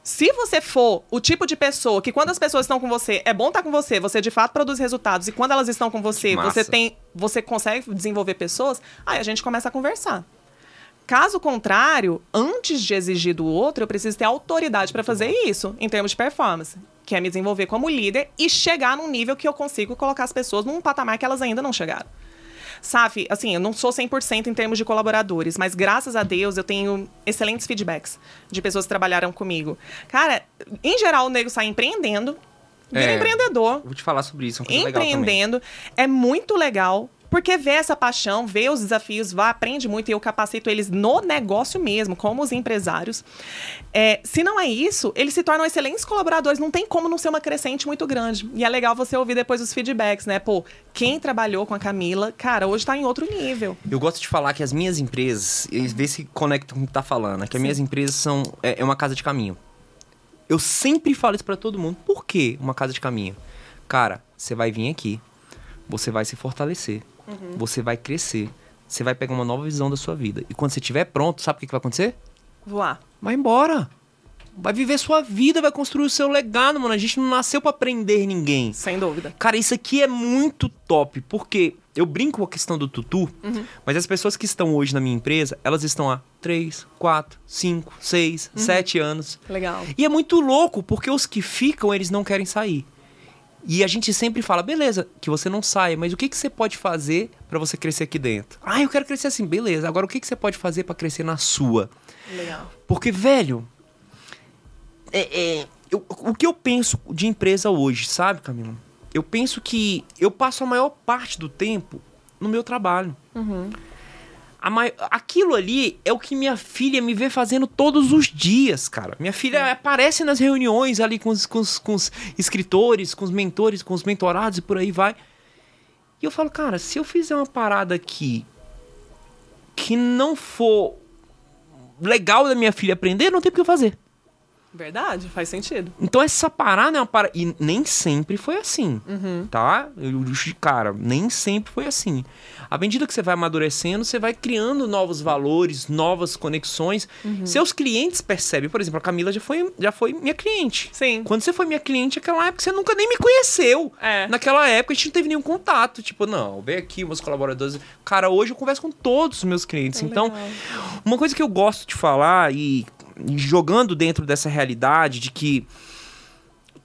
Se você for o tipo de pessoa que quando as pessoas estão com você, é bom estar com você, você de fato produz resultados e quando elas estão com você, você tem, você consegue desenvolver pessoas, aí a gente começa a conversar. Caso contrário, antes de exigir do outro, eu preciso ter autoridade para fazer isso, em termos de performance, que é me desenvolver como líder e chegar num nível que eu consigo colocar as pessoas num patamar que elas ainda não chegaram. Saf, assim, eu não sou 100% em termos de colaboradores, mas graças a Deus eu tenho excelentes feedbacks de pessoas que trabalharam comigo. Cara, em geral o nego sai empreendendo, vira É. empreendedor, Vou te falar sobre isso, é uma coisa legal também. empreendendo. É muito legal. Porque vê essa paixão, vê os desafios, vai, aprende muito e eu capacito eles no negócio mesmo, como os empresários. É, se não é isso, eles se tornam excelentes colaboradores. Não tem como não ser uma crescente muito grande. E é legal você ouvir depois os feedbacks, né? Pô, quem trabalhou com a Camila, cara, hoje tá em outro nível. Eu gosto de falar que as minhas empresas, e vê se conecta com o que tá falando, né? que as minhas empresas são é, é uma casa de caminho. Eu sempre falo isso pra todo mundo. Por que uma casa de caminho? Cara, você vai vir aqui, você vai se fortalecer, você vai crescer, você vai pegar uma nova visão da sua vida. E quando você estiver pronto, sabe o que, que vai acontecer? Voar. Vai embora. Vai viver sua vida, vai construir o seu legado, mano. A gente não nasceu pra prender ninguém. Sem dúvida. Cara, isso aqui é muito top, porque eu brinco com a questão do tutu, mas as pessoas que estão hoje na minha empresa, elas estão há 3, 4, 5, 6, 7 anos. Legal. E é muito louco, porque os que ficam, eles não querem sair. E a gente sempre fala, beleza, que você não saia, mas o que, que você pode fazer pra você crescer aqui dentro? Ah, eu quero crescer assim, beleza. Agora, o que, que você pode fazer pra crescer na sua? Legal. Porque, velho, é, é, eu- o que eu penso de empresa hoje, sabe, Camila? Eu penso que eu passo a maior parte do tempo no meu trabalho. a mai- aquilo ali é o que minha filha me vê fazendo todos os dias, cara. Minha filha aparece nas reuniões ali com os, com, os, com os escritores, com os mentores, com os mentorados e por aí vai. E eu falo, cara, se eu fizer uma parada aqui que não for legal da minha filha aprender, não tem o que eu fazer. Verdade, faz sentido. Então essa parada é uma parada. E nem sempre foi assim. Uhum. Tá? Eu, cara, nem sempre foi assim. À medida que você vai amadurecendo, você vai criando novos valores, novas conexões. Uhum. Seus clientes percebem. Por exemplo, a Camila já foi, já foi minha cliente. Sim. Quando você foi minha cliente, naquela época você nunca nem me conheceu. É. Naquela época a gente não teve nenhum contato. Tipo, não, vem aqui, meus colaboradores. Cara, hoje eu converso com todos os meus clientes. Que então, uma coisa que eu gosto de falar e jogando dentro dessa realidade de que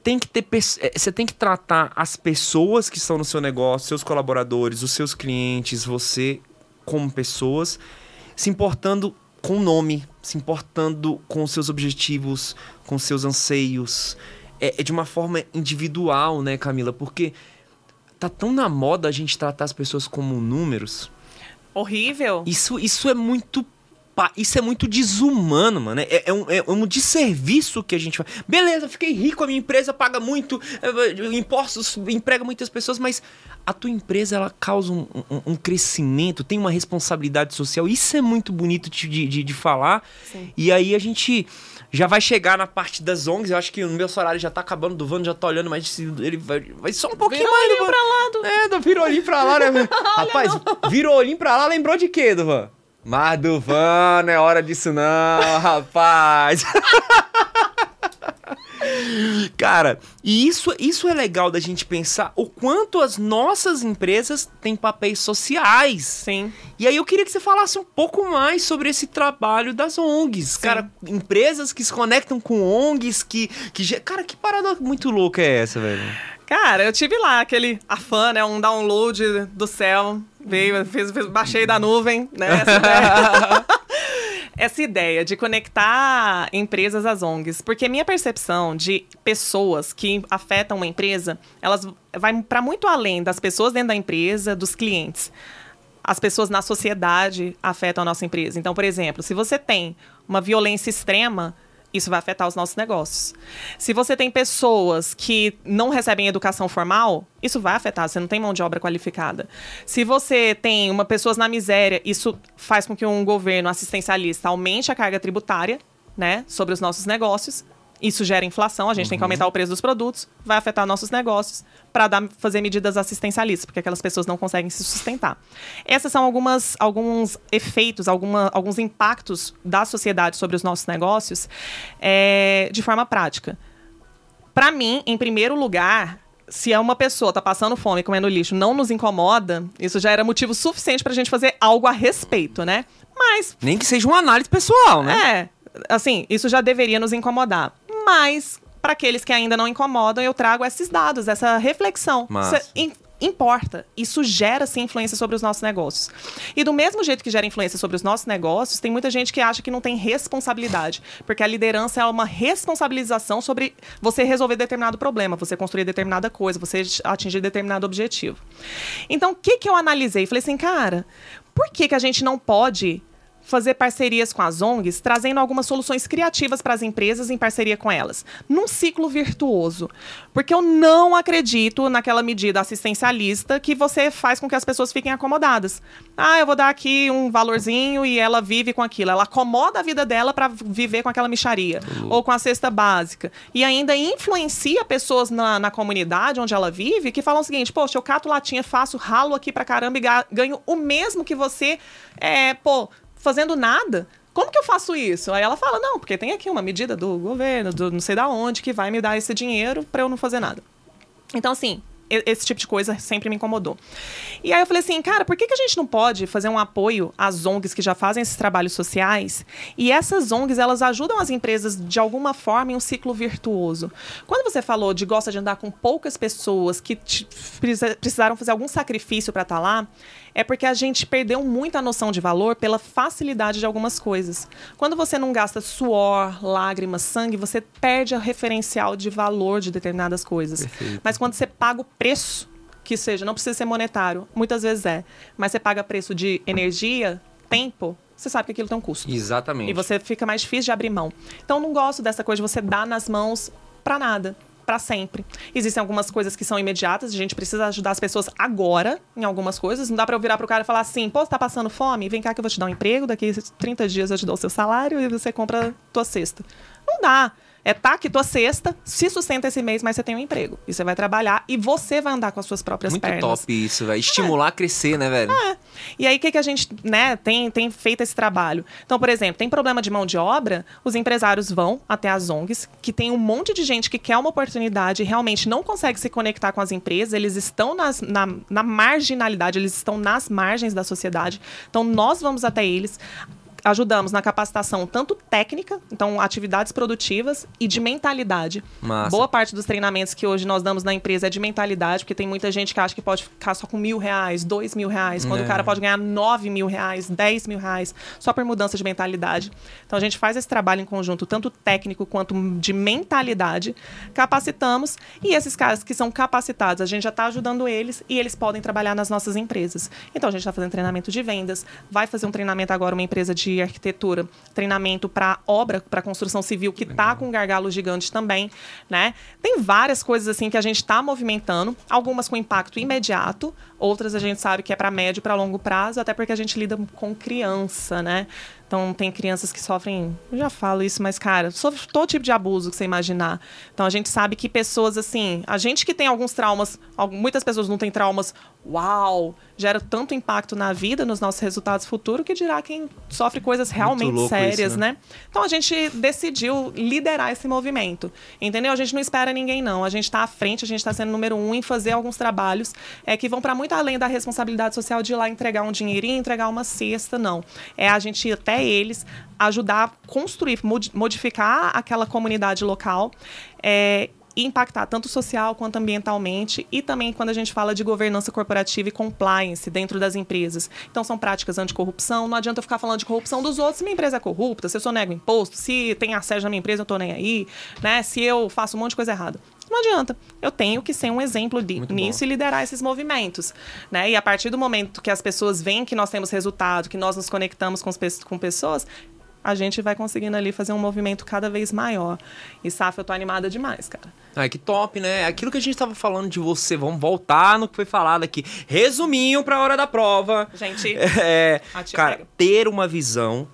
tem que ter eh, você tem que tratar as pessoas que estão no seu negócio, seus colaboradores, os seus clientes, você como pessoas, se importando com o nome, se importando com os seus objetivos, com os seus anseios, é, é de uma forma individual, né, Camila? Porque tá tão na moda a gente tratar as pessoas como números. Horrível. Isso, isso é muito. Isso é muito desumano, mano. É, é um, é um desserviço que a gente faz. Beleza, fiquei rico, a minha empresa paga muito, eh, impostos, emprega muitas pessoas, mas a tua empresa ela causa um, um- um crescimento, tem uma responsabilidade social. Isso é muito bonito de, de, de- falar. Sim. E aí a gente já vai chegar na parte das ONGs. Eu acho que o meu horário já tá acabando, do Vano já tá olhando, mas ele vai, vai só um pouquinho Vira mais. olhinho do pra lá, do- É, do virou olhinho pra lá, né? [laughs] Rapaz, virou olhinho pra lá, lembrou de quê, Duvan? Mas Duvan, não é hora disso não, [laughs] rapaz. [laughs] Cara, e isso, isso é legal da gente pensar o quanto as nossas empresas têm papéis sociais. Sim. E aí eu queria que você falasse um pouco mais sobre esse trabalho das ONGs. Cara, empresas que se conectam com ONGs, que, que... Cara, que parada muito louca é essa, velho? Cara, eu tive lá aquele afã, né? Um download do céu. Veio, fez, fez- baixei da nuvem, né? Essa [laughs] ideia. [laughs] Essa ideia de conectar empresas às ONGs. Porque minha percepção de pessoas que afetam uma empresa, elas vai para muito além das pessoas dentro da empresa, dos clientes. As pessoas na sociedade afetam a nossa empresa. Então, por exemplo, se você tem uma violência extrema, isso vai afetar os nossos negócios. Se você tem pessoas que não recebem educação formal, isso vai afetar, você não tem mão de obra qualificada. Se você tem uma pessoas na miséria, isso faz com que um governo assistencialista aumente a carga tributária, né, sobre os nossos negócios. Isso gera inflação, a gente tem que aumentar o preço dos produtos, vai afetar nossos negócios para fazer medidas assistencialistas, porque aquelas pessoas não conseguem se sustentar. Essas são algumas, alguns efeitos, alguma, alguns impactos da sociedade sobre os nossos negócios é, de forma prática. Para mim, em primeiro lugar, se é uma pessoa tá passando fome, comendo lixo, não nos incomoda, isso já era motivo suficiente para a gente fazer algo a respeito, né? Mas Nem que seja uma análise pessoal, né? é, assim, isso já deveria nos incomodar. Mas, para aqueles que ainda não incomodam, eu trago esses dados, essa reflexão. É- im- importa. Isso gera, sim, influência sobre os nossos negócios. E do mesmo jeito que gera influência sobre os nossos negócios, tem muita gente que acha que não tem responsabilidade. Porque a liderança é uma responsabilização sobre você resolver determinado problema, você construir determinada coisa, você atingir determinado objetivo. Então, o que, que eu analisei? Falei assim, cara, por que, que a gente não pode fazer parcerias com as ONGs, trazendo algumas soluções criativas para as empresas em parceria com elas, num ciclo virtuoso. Porque eu não acredito naquela medida assistencialista que você faz com que as pessoas fiquem acomodadas. Ah, eu vou dar aqui um valorzinho e ela vive com aquilo. Ela acomoda a vida dela para viver com aquela micharia ou com a cesta básica. E ainda influencia pessoas na, na comunidade onde ela vive que falam o seguinte: poxa, eu cato latinha, faço ralo aqui pra caramba e ga- ganho o mesmo que você, é, pô, fazendo nada. Como que eu faço isso? Aí ela fala: não, porque tem aqui uma medida do governo, do não sei da onde, que vai me dar esse dinheiro pra eu não fazer nada. Então, assim, esse tipo de coisa sempre me incomodou. E aí eu falei assim, cara, por que, que a gente não pode fazer um apoio às ONGs que já fazem esses trabalhos sociais? E essas ONGs, elas ajudam as empresas de alguma forma em um ciclo virtuoso. Quando você falou de gosta de andar com poucas pessoas que precisaram fazer algum sacrifício para estar lá, é porque a gente perdeu muito a noção de valor pela facilidade de algumas coisas. Quando você não gasta suor, lágrimas, sangue, você perde o referencial de valor de determinadas coisas. Mas quando você paga o preço, que seja, não precisa ser monetário, muitas vezes é, mas você paga preço de energia, tempo, você sabe que aquilo tem um custo. Exatamente. E você fica mais difícil de abrir mão. Então, não gosto dessa coisa de você dar nas mãos para nada para sempre. Existem algumas coisas que são imediatas, a gente precisa ajudar as pessoas agora em algumas coisas. Não dá para eu virar pro cara e falar assim: "Pô, você tá passando fome? Vem cá que eu vou te dar um emprego, daqui a 30 dias eu te dou o seu salário e você compra tua cesta". Não dá. É tá que tua cesta se sustenta esse mês, mas você tem um emprego. E você vai trabalhar e você vai andar com as suas próprias Muito pernas. top isso, velho. Estimular a crescer, né, velho? É. E aí, o que, que a gente né, tem, tem feito esse trabalho? Então, por exemplo, tem problema de mão de obra, os empresários vão até as ONGs, que tem um monte de gente que quer uma oportunidade e realmente não consegue se conectar com as empresas, eles estão nas, na, na marginalidade, eles estão nas margens da sociedade. Então, nós vamos até eles ajudamos na capacitação tanto técnica, então atividades produtivas, e de mentalidade. Massa. Boa parte dos treinamentos que hoje nós damos na empresa é de mentalidade, porque tem muita gente que acha que pode ficar só com mil reais, dois mil reais, quando É. o cara pode ganhar nove mil reais, dez mil reais, só por mudança de mentalidade. Então a gente faz esse trabalho em conjunto, tanto técnico quanto de mentalidade, capacitamos, e esses caras que são capacitados, a gente já está ajudando eles e eles podem trabalhar nas nossas empresas. Então a gente está fazendo treinamento de vendas, vai fazer um treinamento agora, uma empresa de arquitetura, treinamento para obra, para construção civil, que está com gargalo gigante também, né? Tem várias coisas assim que a gente está movimentando, algumas com impacto imediato, outras a gente sabe que é para médio e para longo prazo, até porque a gente lida com criança, né? Então, tem crianças que sofrem, eu já falo isso, mas, cara, sofre todo tipo de abuso que você imaginar. Então, a gente sabe que pessoas, assim, a gente que tem alguns traumas, muitas pessoas não têm traumas, uau, gera tanto impacto na vida, nos nossos resultados futuros, que dirá quem sofre coisas realmente sérias, isso, né? né? Então, a gente decidiu liderar esse movimento, entendeu? A gente não espera ninguém, não. A gente está à frente, a gente está sendo número um em fazer alguns trabalhos é, que vão para muito além da responsabilidade social de ir lá entregar um dinheirinho, entregar uma cesta, não. É a gente ir até eles, ajudar a construir, mod- modificar aquela comunidade local. É, impactar tanto social quanto ambientalmente e também quando a gente fala de governança corporativa e compliance dentro das empresas. Então são práticas anticorrupção, não adianta eu ficar falando de corrupção dos outros se minha empresa é corrupta, se eu sou nego imposto, se tem assédio na minha empresa eu tô nem aí, né? Se eu faço um monte de coisa errada. Não adianta. Eu tenho que ser um exemplo de- nisso bom. e liderar esses movimentos, né? E a partir do momento que as pessoas veem que nós temos resultado, que nós nos conectamos com, com pessoas, a gente vai conseguindo ali fazer um movimento cada vez maior. E Saf, eu tô animada demais, cara. Ai, que top, né? Aquilo que a gente tava falando de você, vamos voltar no que foi falado aqui. Resuminho pra hora da prova. Gente, [laughs] É, cara, pega. ter uma visão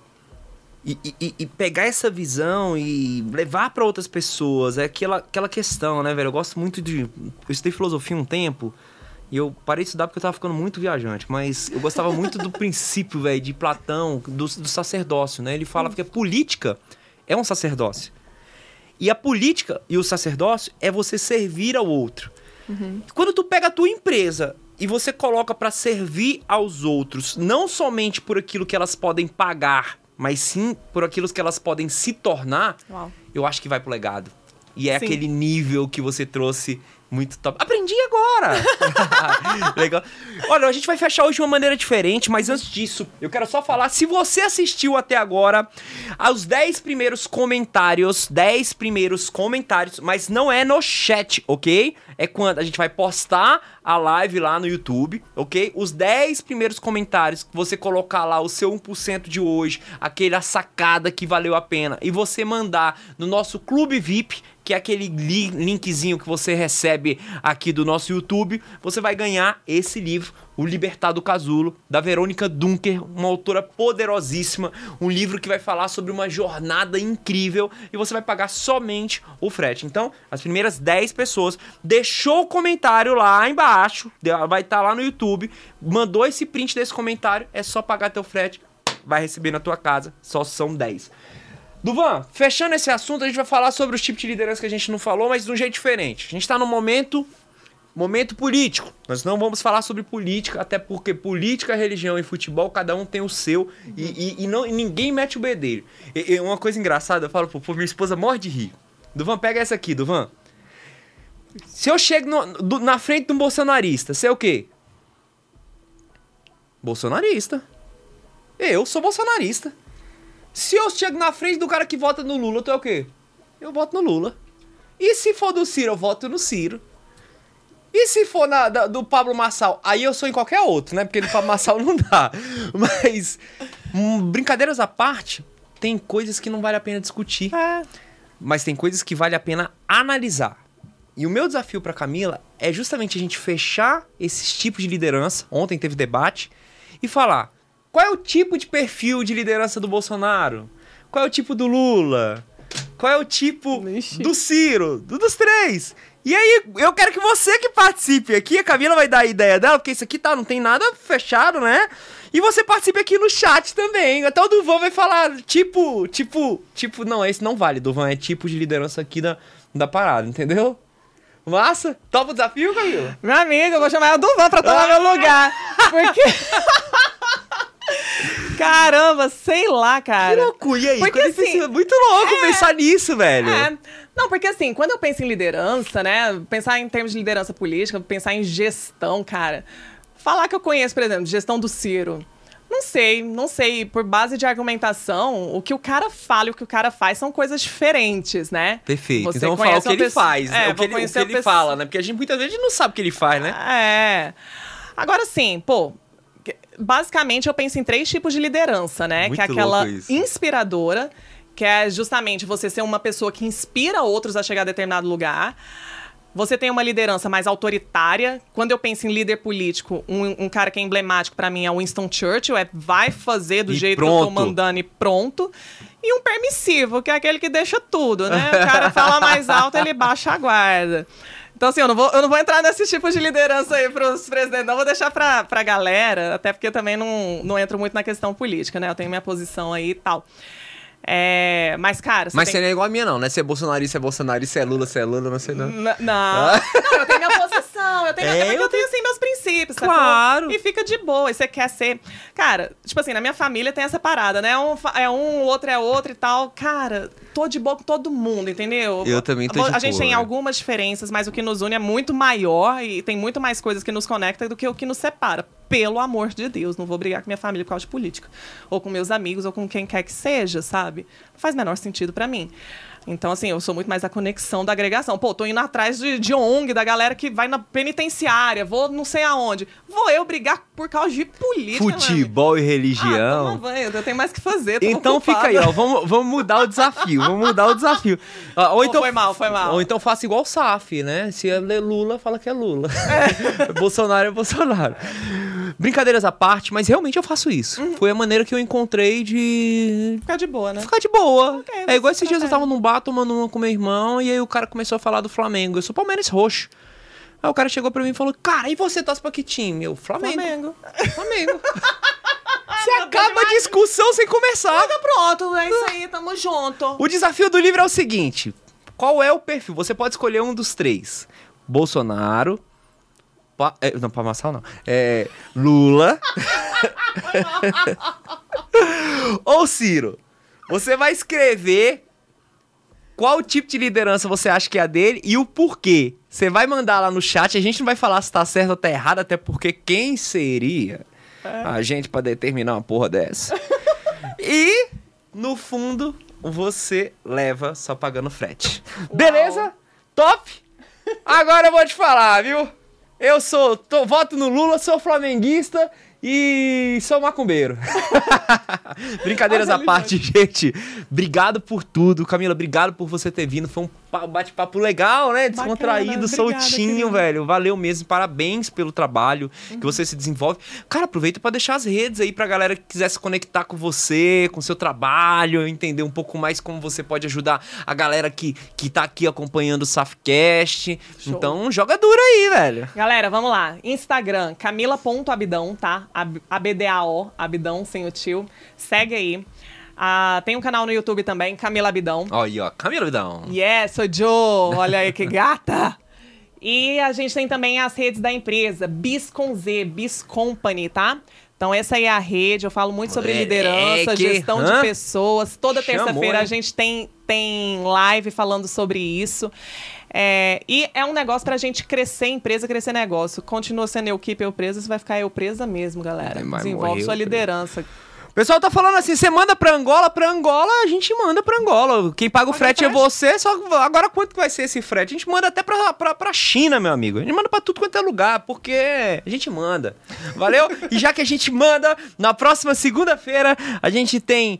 e, e- e- pegar essa visão e levar pra outras pessoas é aquela, aquela questão, né, velho? Eu gosto muito de. Eu estudei filosofia um tempo e eu parei de estudar porque eu tava ficando muito viajante, mas eu gostava muito do [laughs] princípio, velho, de Platão, do, do sacerdócio, né? Ele fala que a política é um sacerdócio. E a política e o sacerdócio é você servir ao outro. Quando tu pega a tua empresa e você coloca pra servir aos outros, não somente por aquilo que elas podem pagar, mas sim por aquilo que elas podem se tornar, Uau. eu acho que vai pro legado. E é Sim. aquele nível que você trouxe muito top. Aprendi agora! [laughs] Legal. Olha, a gente vai fechar hoje de uma maneira diferente, mas antes disso, eu quero só falar, se você assistiu até agora, aos 10 primeiros comentários, 10 primeiros comentários, mas não é no chat, ok? É quando a gente vai postar a live lá no YouTube, ok? Os 10 primeiros comentários você colocar lá o seu 1% de hoje, aquela sacada que valeu a pena, e você mandar no nosso Clube VIP, que é aquele li- linkzinho que você recebe aqui do nosso YouTube, você vai ganhar esse livro, O Libertar do Casulo, da Verônica Dunker, uma autora poderosíssima, um livro que vai falar sobre uma jornada incrível e você vai pagar somente o frete. Então, as primeiras 10 pessoas deixou o comentário lá embaixo, vai estar lá no YouTube, mandou esse print desse comentário, é só pagar teu frete, vai receber na tua casa, só são 10. Duvan, fechando esse assunto, a gente vai falar sobre os tipos de liderança que a gente não falou, mas de um jeito diferente. A gente tá num momento momento político. Nós não vamos falar sobre política, até porque política, religião e futebol, cada um tem o seu e, e- e não, e ninguém mete o bedelho. E, uma coisa engraçada, eu falo, pô, pô, minha esposa morre de rir. Duvan, pega essa aqui, Duvan. Se eu chego no- do- na frente de um bolsonarista, você é o quê? Bolsonarista. Eu sou bolsonarista. Se eu chego na frente do cara que vota no Lula, tu é o quê? Eu voto no Lula. E se for do Ciro, eu voto no Ciro. E se for na, da- do Pablo Massal? Aí eu sou em qualquer outro, né? Porque do Pablo Massal [laughs] não dá. Mas, hum, brincadeiras à parte, tem coisas que não vale a pena discutir. É. Mas tem coisas que vale a pena analisar. E o meu desafio pra Camila é justamente a gente fechar esses tipos de liderança. Ontem teve debate. E falar: qual é o tipo de perfil de liderança do Bolsonaro? Qual é o tipo do Lula? Qual é o tipo Ixi. do Ciro? Do, dos três? E aí, eu quero que você que participe aqui, a Camila vai dar a ideia dela, porque isso aqui tá, não tem nada fechado, né? E você participe aqui no chat também. Até o Duvan vai falar, tipo, tipo, tipo, não, esse não vale, Duvan, é tipo de liderança aqui da, da parada, entendeu? Massa? Topa o desafio, Camila? Meu amigo, eu vou chamar o Duvan pra tomar meu lugar. Porque. [laughs] Caramba, sei lá, Que cara. loucura, e aí? Porque, assim, é muito louco pensar nisso, velho. É. Não, porque assim, quando eu penso em liderança, né? Pensar em termos de liderança política, pensar em gestão, cara. Falar que eu conheço, por exemplo, gestão do Ciro. Não sei, não sei. Por base de argumentação, o que o cara fala e o que o cara faz são coisas diferentes, né? Perfeito. Você então vamos falar o que ele pessoa- faz, né? É, o que ele, o que ele pessoa- fala, né? Porque a gente muitas vezes não sabe o que ele faz, né? É. Agora sim, pô. Basicamente, eu penso em três tipos de liderança, né? Muito que é aquela inspiradora, que é justamente você ser uma pessoa que inspira outros a chegar a determinado lugar. Você tem uma liderança mais autoritária. Quando eu penso em líder político, um, um cara que é emblemático pra mim é o Winston Churchill, é vai fazer do E jeito que eu tô pronto. mandando e pronto. E um permissivo, que é aquele que deixa tudo, né? O cara [laughs] fala mais alto, ele baixa a guarda. Então, assim, eu não vou, eu não vou entrar nesses tipos de liderança aí pros presidentes, não. Vou deixar pra, pra galera, até porque também não, não entro muito na questão política, né? Eu tenho minha posição aí e tal. É, mas, cara, você Mas tem... você não é igual a minha, não, né? Se é bolsonarista, é bolsonarista, se é Lula, se é Lula, não sei não. N- Não, [laughs] não, eu tenho minha posição, eu tenho, É, é, porque eu eu tenho princípios, sacou? Claro. E fica de boa, e você quer ser. Cara, tipo assim, na minha família tem essa parada, né? Um, fa- é um, o outro é outro e tal. Cara, tô de boa com todo mundo, entendeu? Eu também tô de A gente boa, tem né? algumas diferenças, mas o que nos une é muito maior e tem muito mais coisas que nos conectam do que o que nos separa. Pelo amor de Deus, não vou brigar com minha família por causa de política. Ou com meus amigos, ou com quem quer que seja, sabe? Não faz menor sentido pra mim. Então, assim, eu sou muito mais da conexão da agregação. Pô, tô indo atrás de, de ONG, da galera que vai na penitenciária, vou não sei aonde. Vou eu brigar por causa de política. Futebol e Ah, religião. banho, eu tenho mais que fazer. Então fica aí, ocupada. ó. Vamos, vamos mudar o desafio. Vamos mudar o desafio. [laughs] Ah, ou então, foi mal, foi mal. Ou então faça igual o SAF, né? Se é Lula, fala que é Lula. [laughs] Bolsonaro é Bolsonaro. Brincadeiras à parte, mas realmente eu faço isso. Uhum. Foi a maneira que eu encontrei de Ficar de boa, né? ficar de boa. Ok, é igual esses dias eu tava num bar tomando uma com meu irmão e aí o cara começou a falar do Flamengo. Eu sou palmeirense roxo. Aí o cara chegou pra mim e falou: Cara, e você torce pra que time? Eu, Flamengo. Flamengo. Flamengo. [laughs] Você acaba a discussão sem começar. Pronto, é isso aí, tamo junto. O desafio do livro é o seguinte: qual é o perfil? Você pode escolher um dos três: Bolsonaro. Pa- é, não, Pamassal não. É, Lula. [laughs] ou Ciro. Você vai escrever qual tipo de liderança você acha que é a dele e o porquê. Você vai mandar lá no chat. A gente não vai falar se tá certo ou tá errado, até porque quem seria a gente pra determinar uma porra dessa? [laughs] e, no fundo, você leva só pagando frete. Beleza? Top? Agora eu vou te falar, viu? Eu sou. tô- voto no Lula, sou flamenguista e sou macumbeiro. [laughs] Brincadeiras à parte, gente. Obrigado por tudo. Camila, obrigado por você ter vindo. Foi um bate-papo legal, né? Descontraído, obrigada, soltinho, velho. Valeu mesmo. Parabéns pelo trabalho que você se desenvolve. Cara, aproveita pra deixar as redes aí pra galera que quiser se conectar com você, com seu trabalho, entender um pouco mais como você pode ajudar a galera que, que tá aqui acompanhando o Safcast. Show. Então, joga dura aí, velho. Galera, vamos lá. Instagram, camila.abidão, tá? Ab- ABDAO, Abidão, sem o tio. Segue aí. Ah, tem um canal no YouTube também, Camila Abidão. Ó, aí, ó. Camila Vidão. Yes, sou Joe. Olha aí que gata. [laughs] E a gente tem também as redes da empresa, Bis com Z, Bis Company, tá? Então essa aí é a rede, eu falo muito sobre Moleque, liderança, gestão hã? de pessoas. Toda terça-feira a gente tem, tem live falando sobre isso. É, e é um negócio pra gente crescer empresa, crescer negócio. Continua sendo eu keep eu presa, você vai ficar eu presa mesmo, galera. Desenvolve sua liderança. Pessoal tá falando assim, você manda pra Angola, pra Angola, a gente manda pra Angola. Quem paga o Paga frete, é frete. você, só agora quanto vai ser esse frete? A gente manda até pra, pra, pra China, meu amigo. A gente manda pra tudo quanto é lugar, porque a gente manda. Valeu? e já que a gente manda, na próxima segunda-feira a gente tem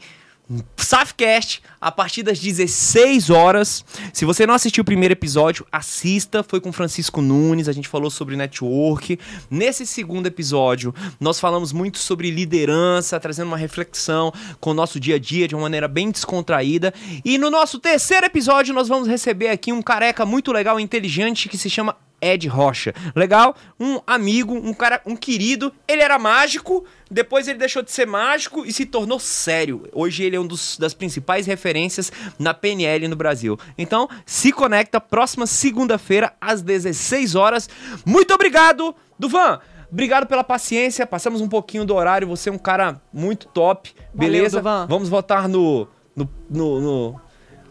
Safcast a partir das 16 horas. Se você não assistiu o primeiro episódio, assista. Foi com Francisco Nunes, a gente falou sobre network. Nesse segundo episódio, nós falamos muito sobre liderança, trazendo uma reflexão com o nosso dia a dia de uma maneira bem descontraída. E no nosso terceiro episódio, nós vamos receber aqui um careca muito legal e inteligente que se chama Ed Rocha. Legal? Um amigo, um cara, um querido. Ele era mágico, depois ele deixou de ser mágico e se tornou sério. Hoje ele é um dos, das principais referências na PNL no Brasil. Então, se conecta próxima segunda-feira às 16 horas. Muito obrigado, Duvan. Obrigado pela paciência. Passamos um pouquinho do horário. Você é um cara muito top. Valeu, Beleza? Duvan. Vamos votar no- no- no- no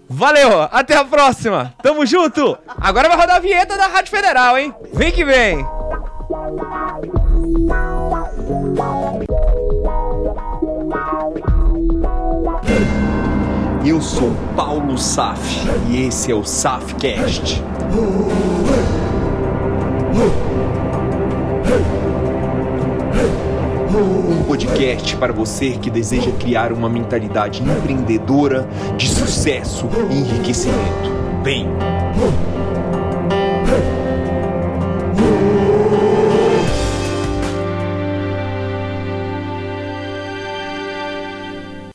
Valeu, até a próxima. Tamo junto. Agora vai rodar a vinheta da Rádio Federal, hein? Vem que vem. Eu sou Paulo Saf e esse é o Safcast. Um podcast para você que deseja criar uma mentalidade empreendedora de sucesso e enriquecimento. Vem!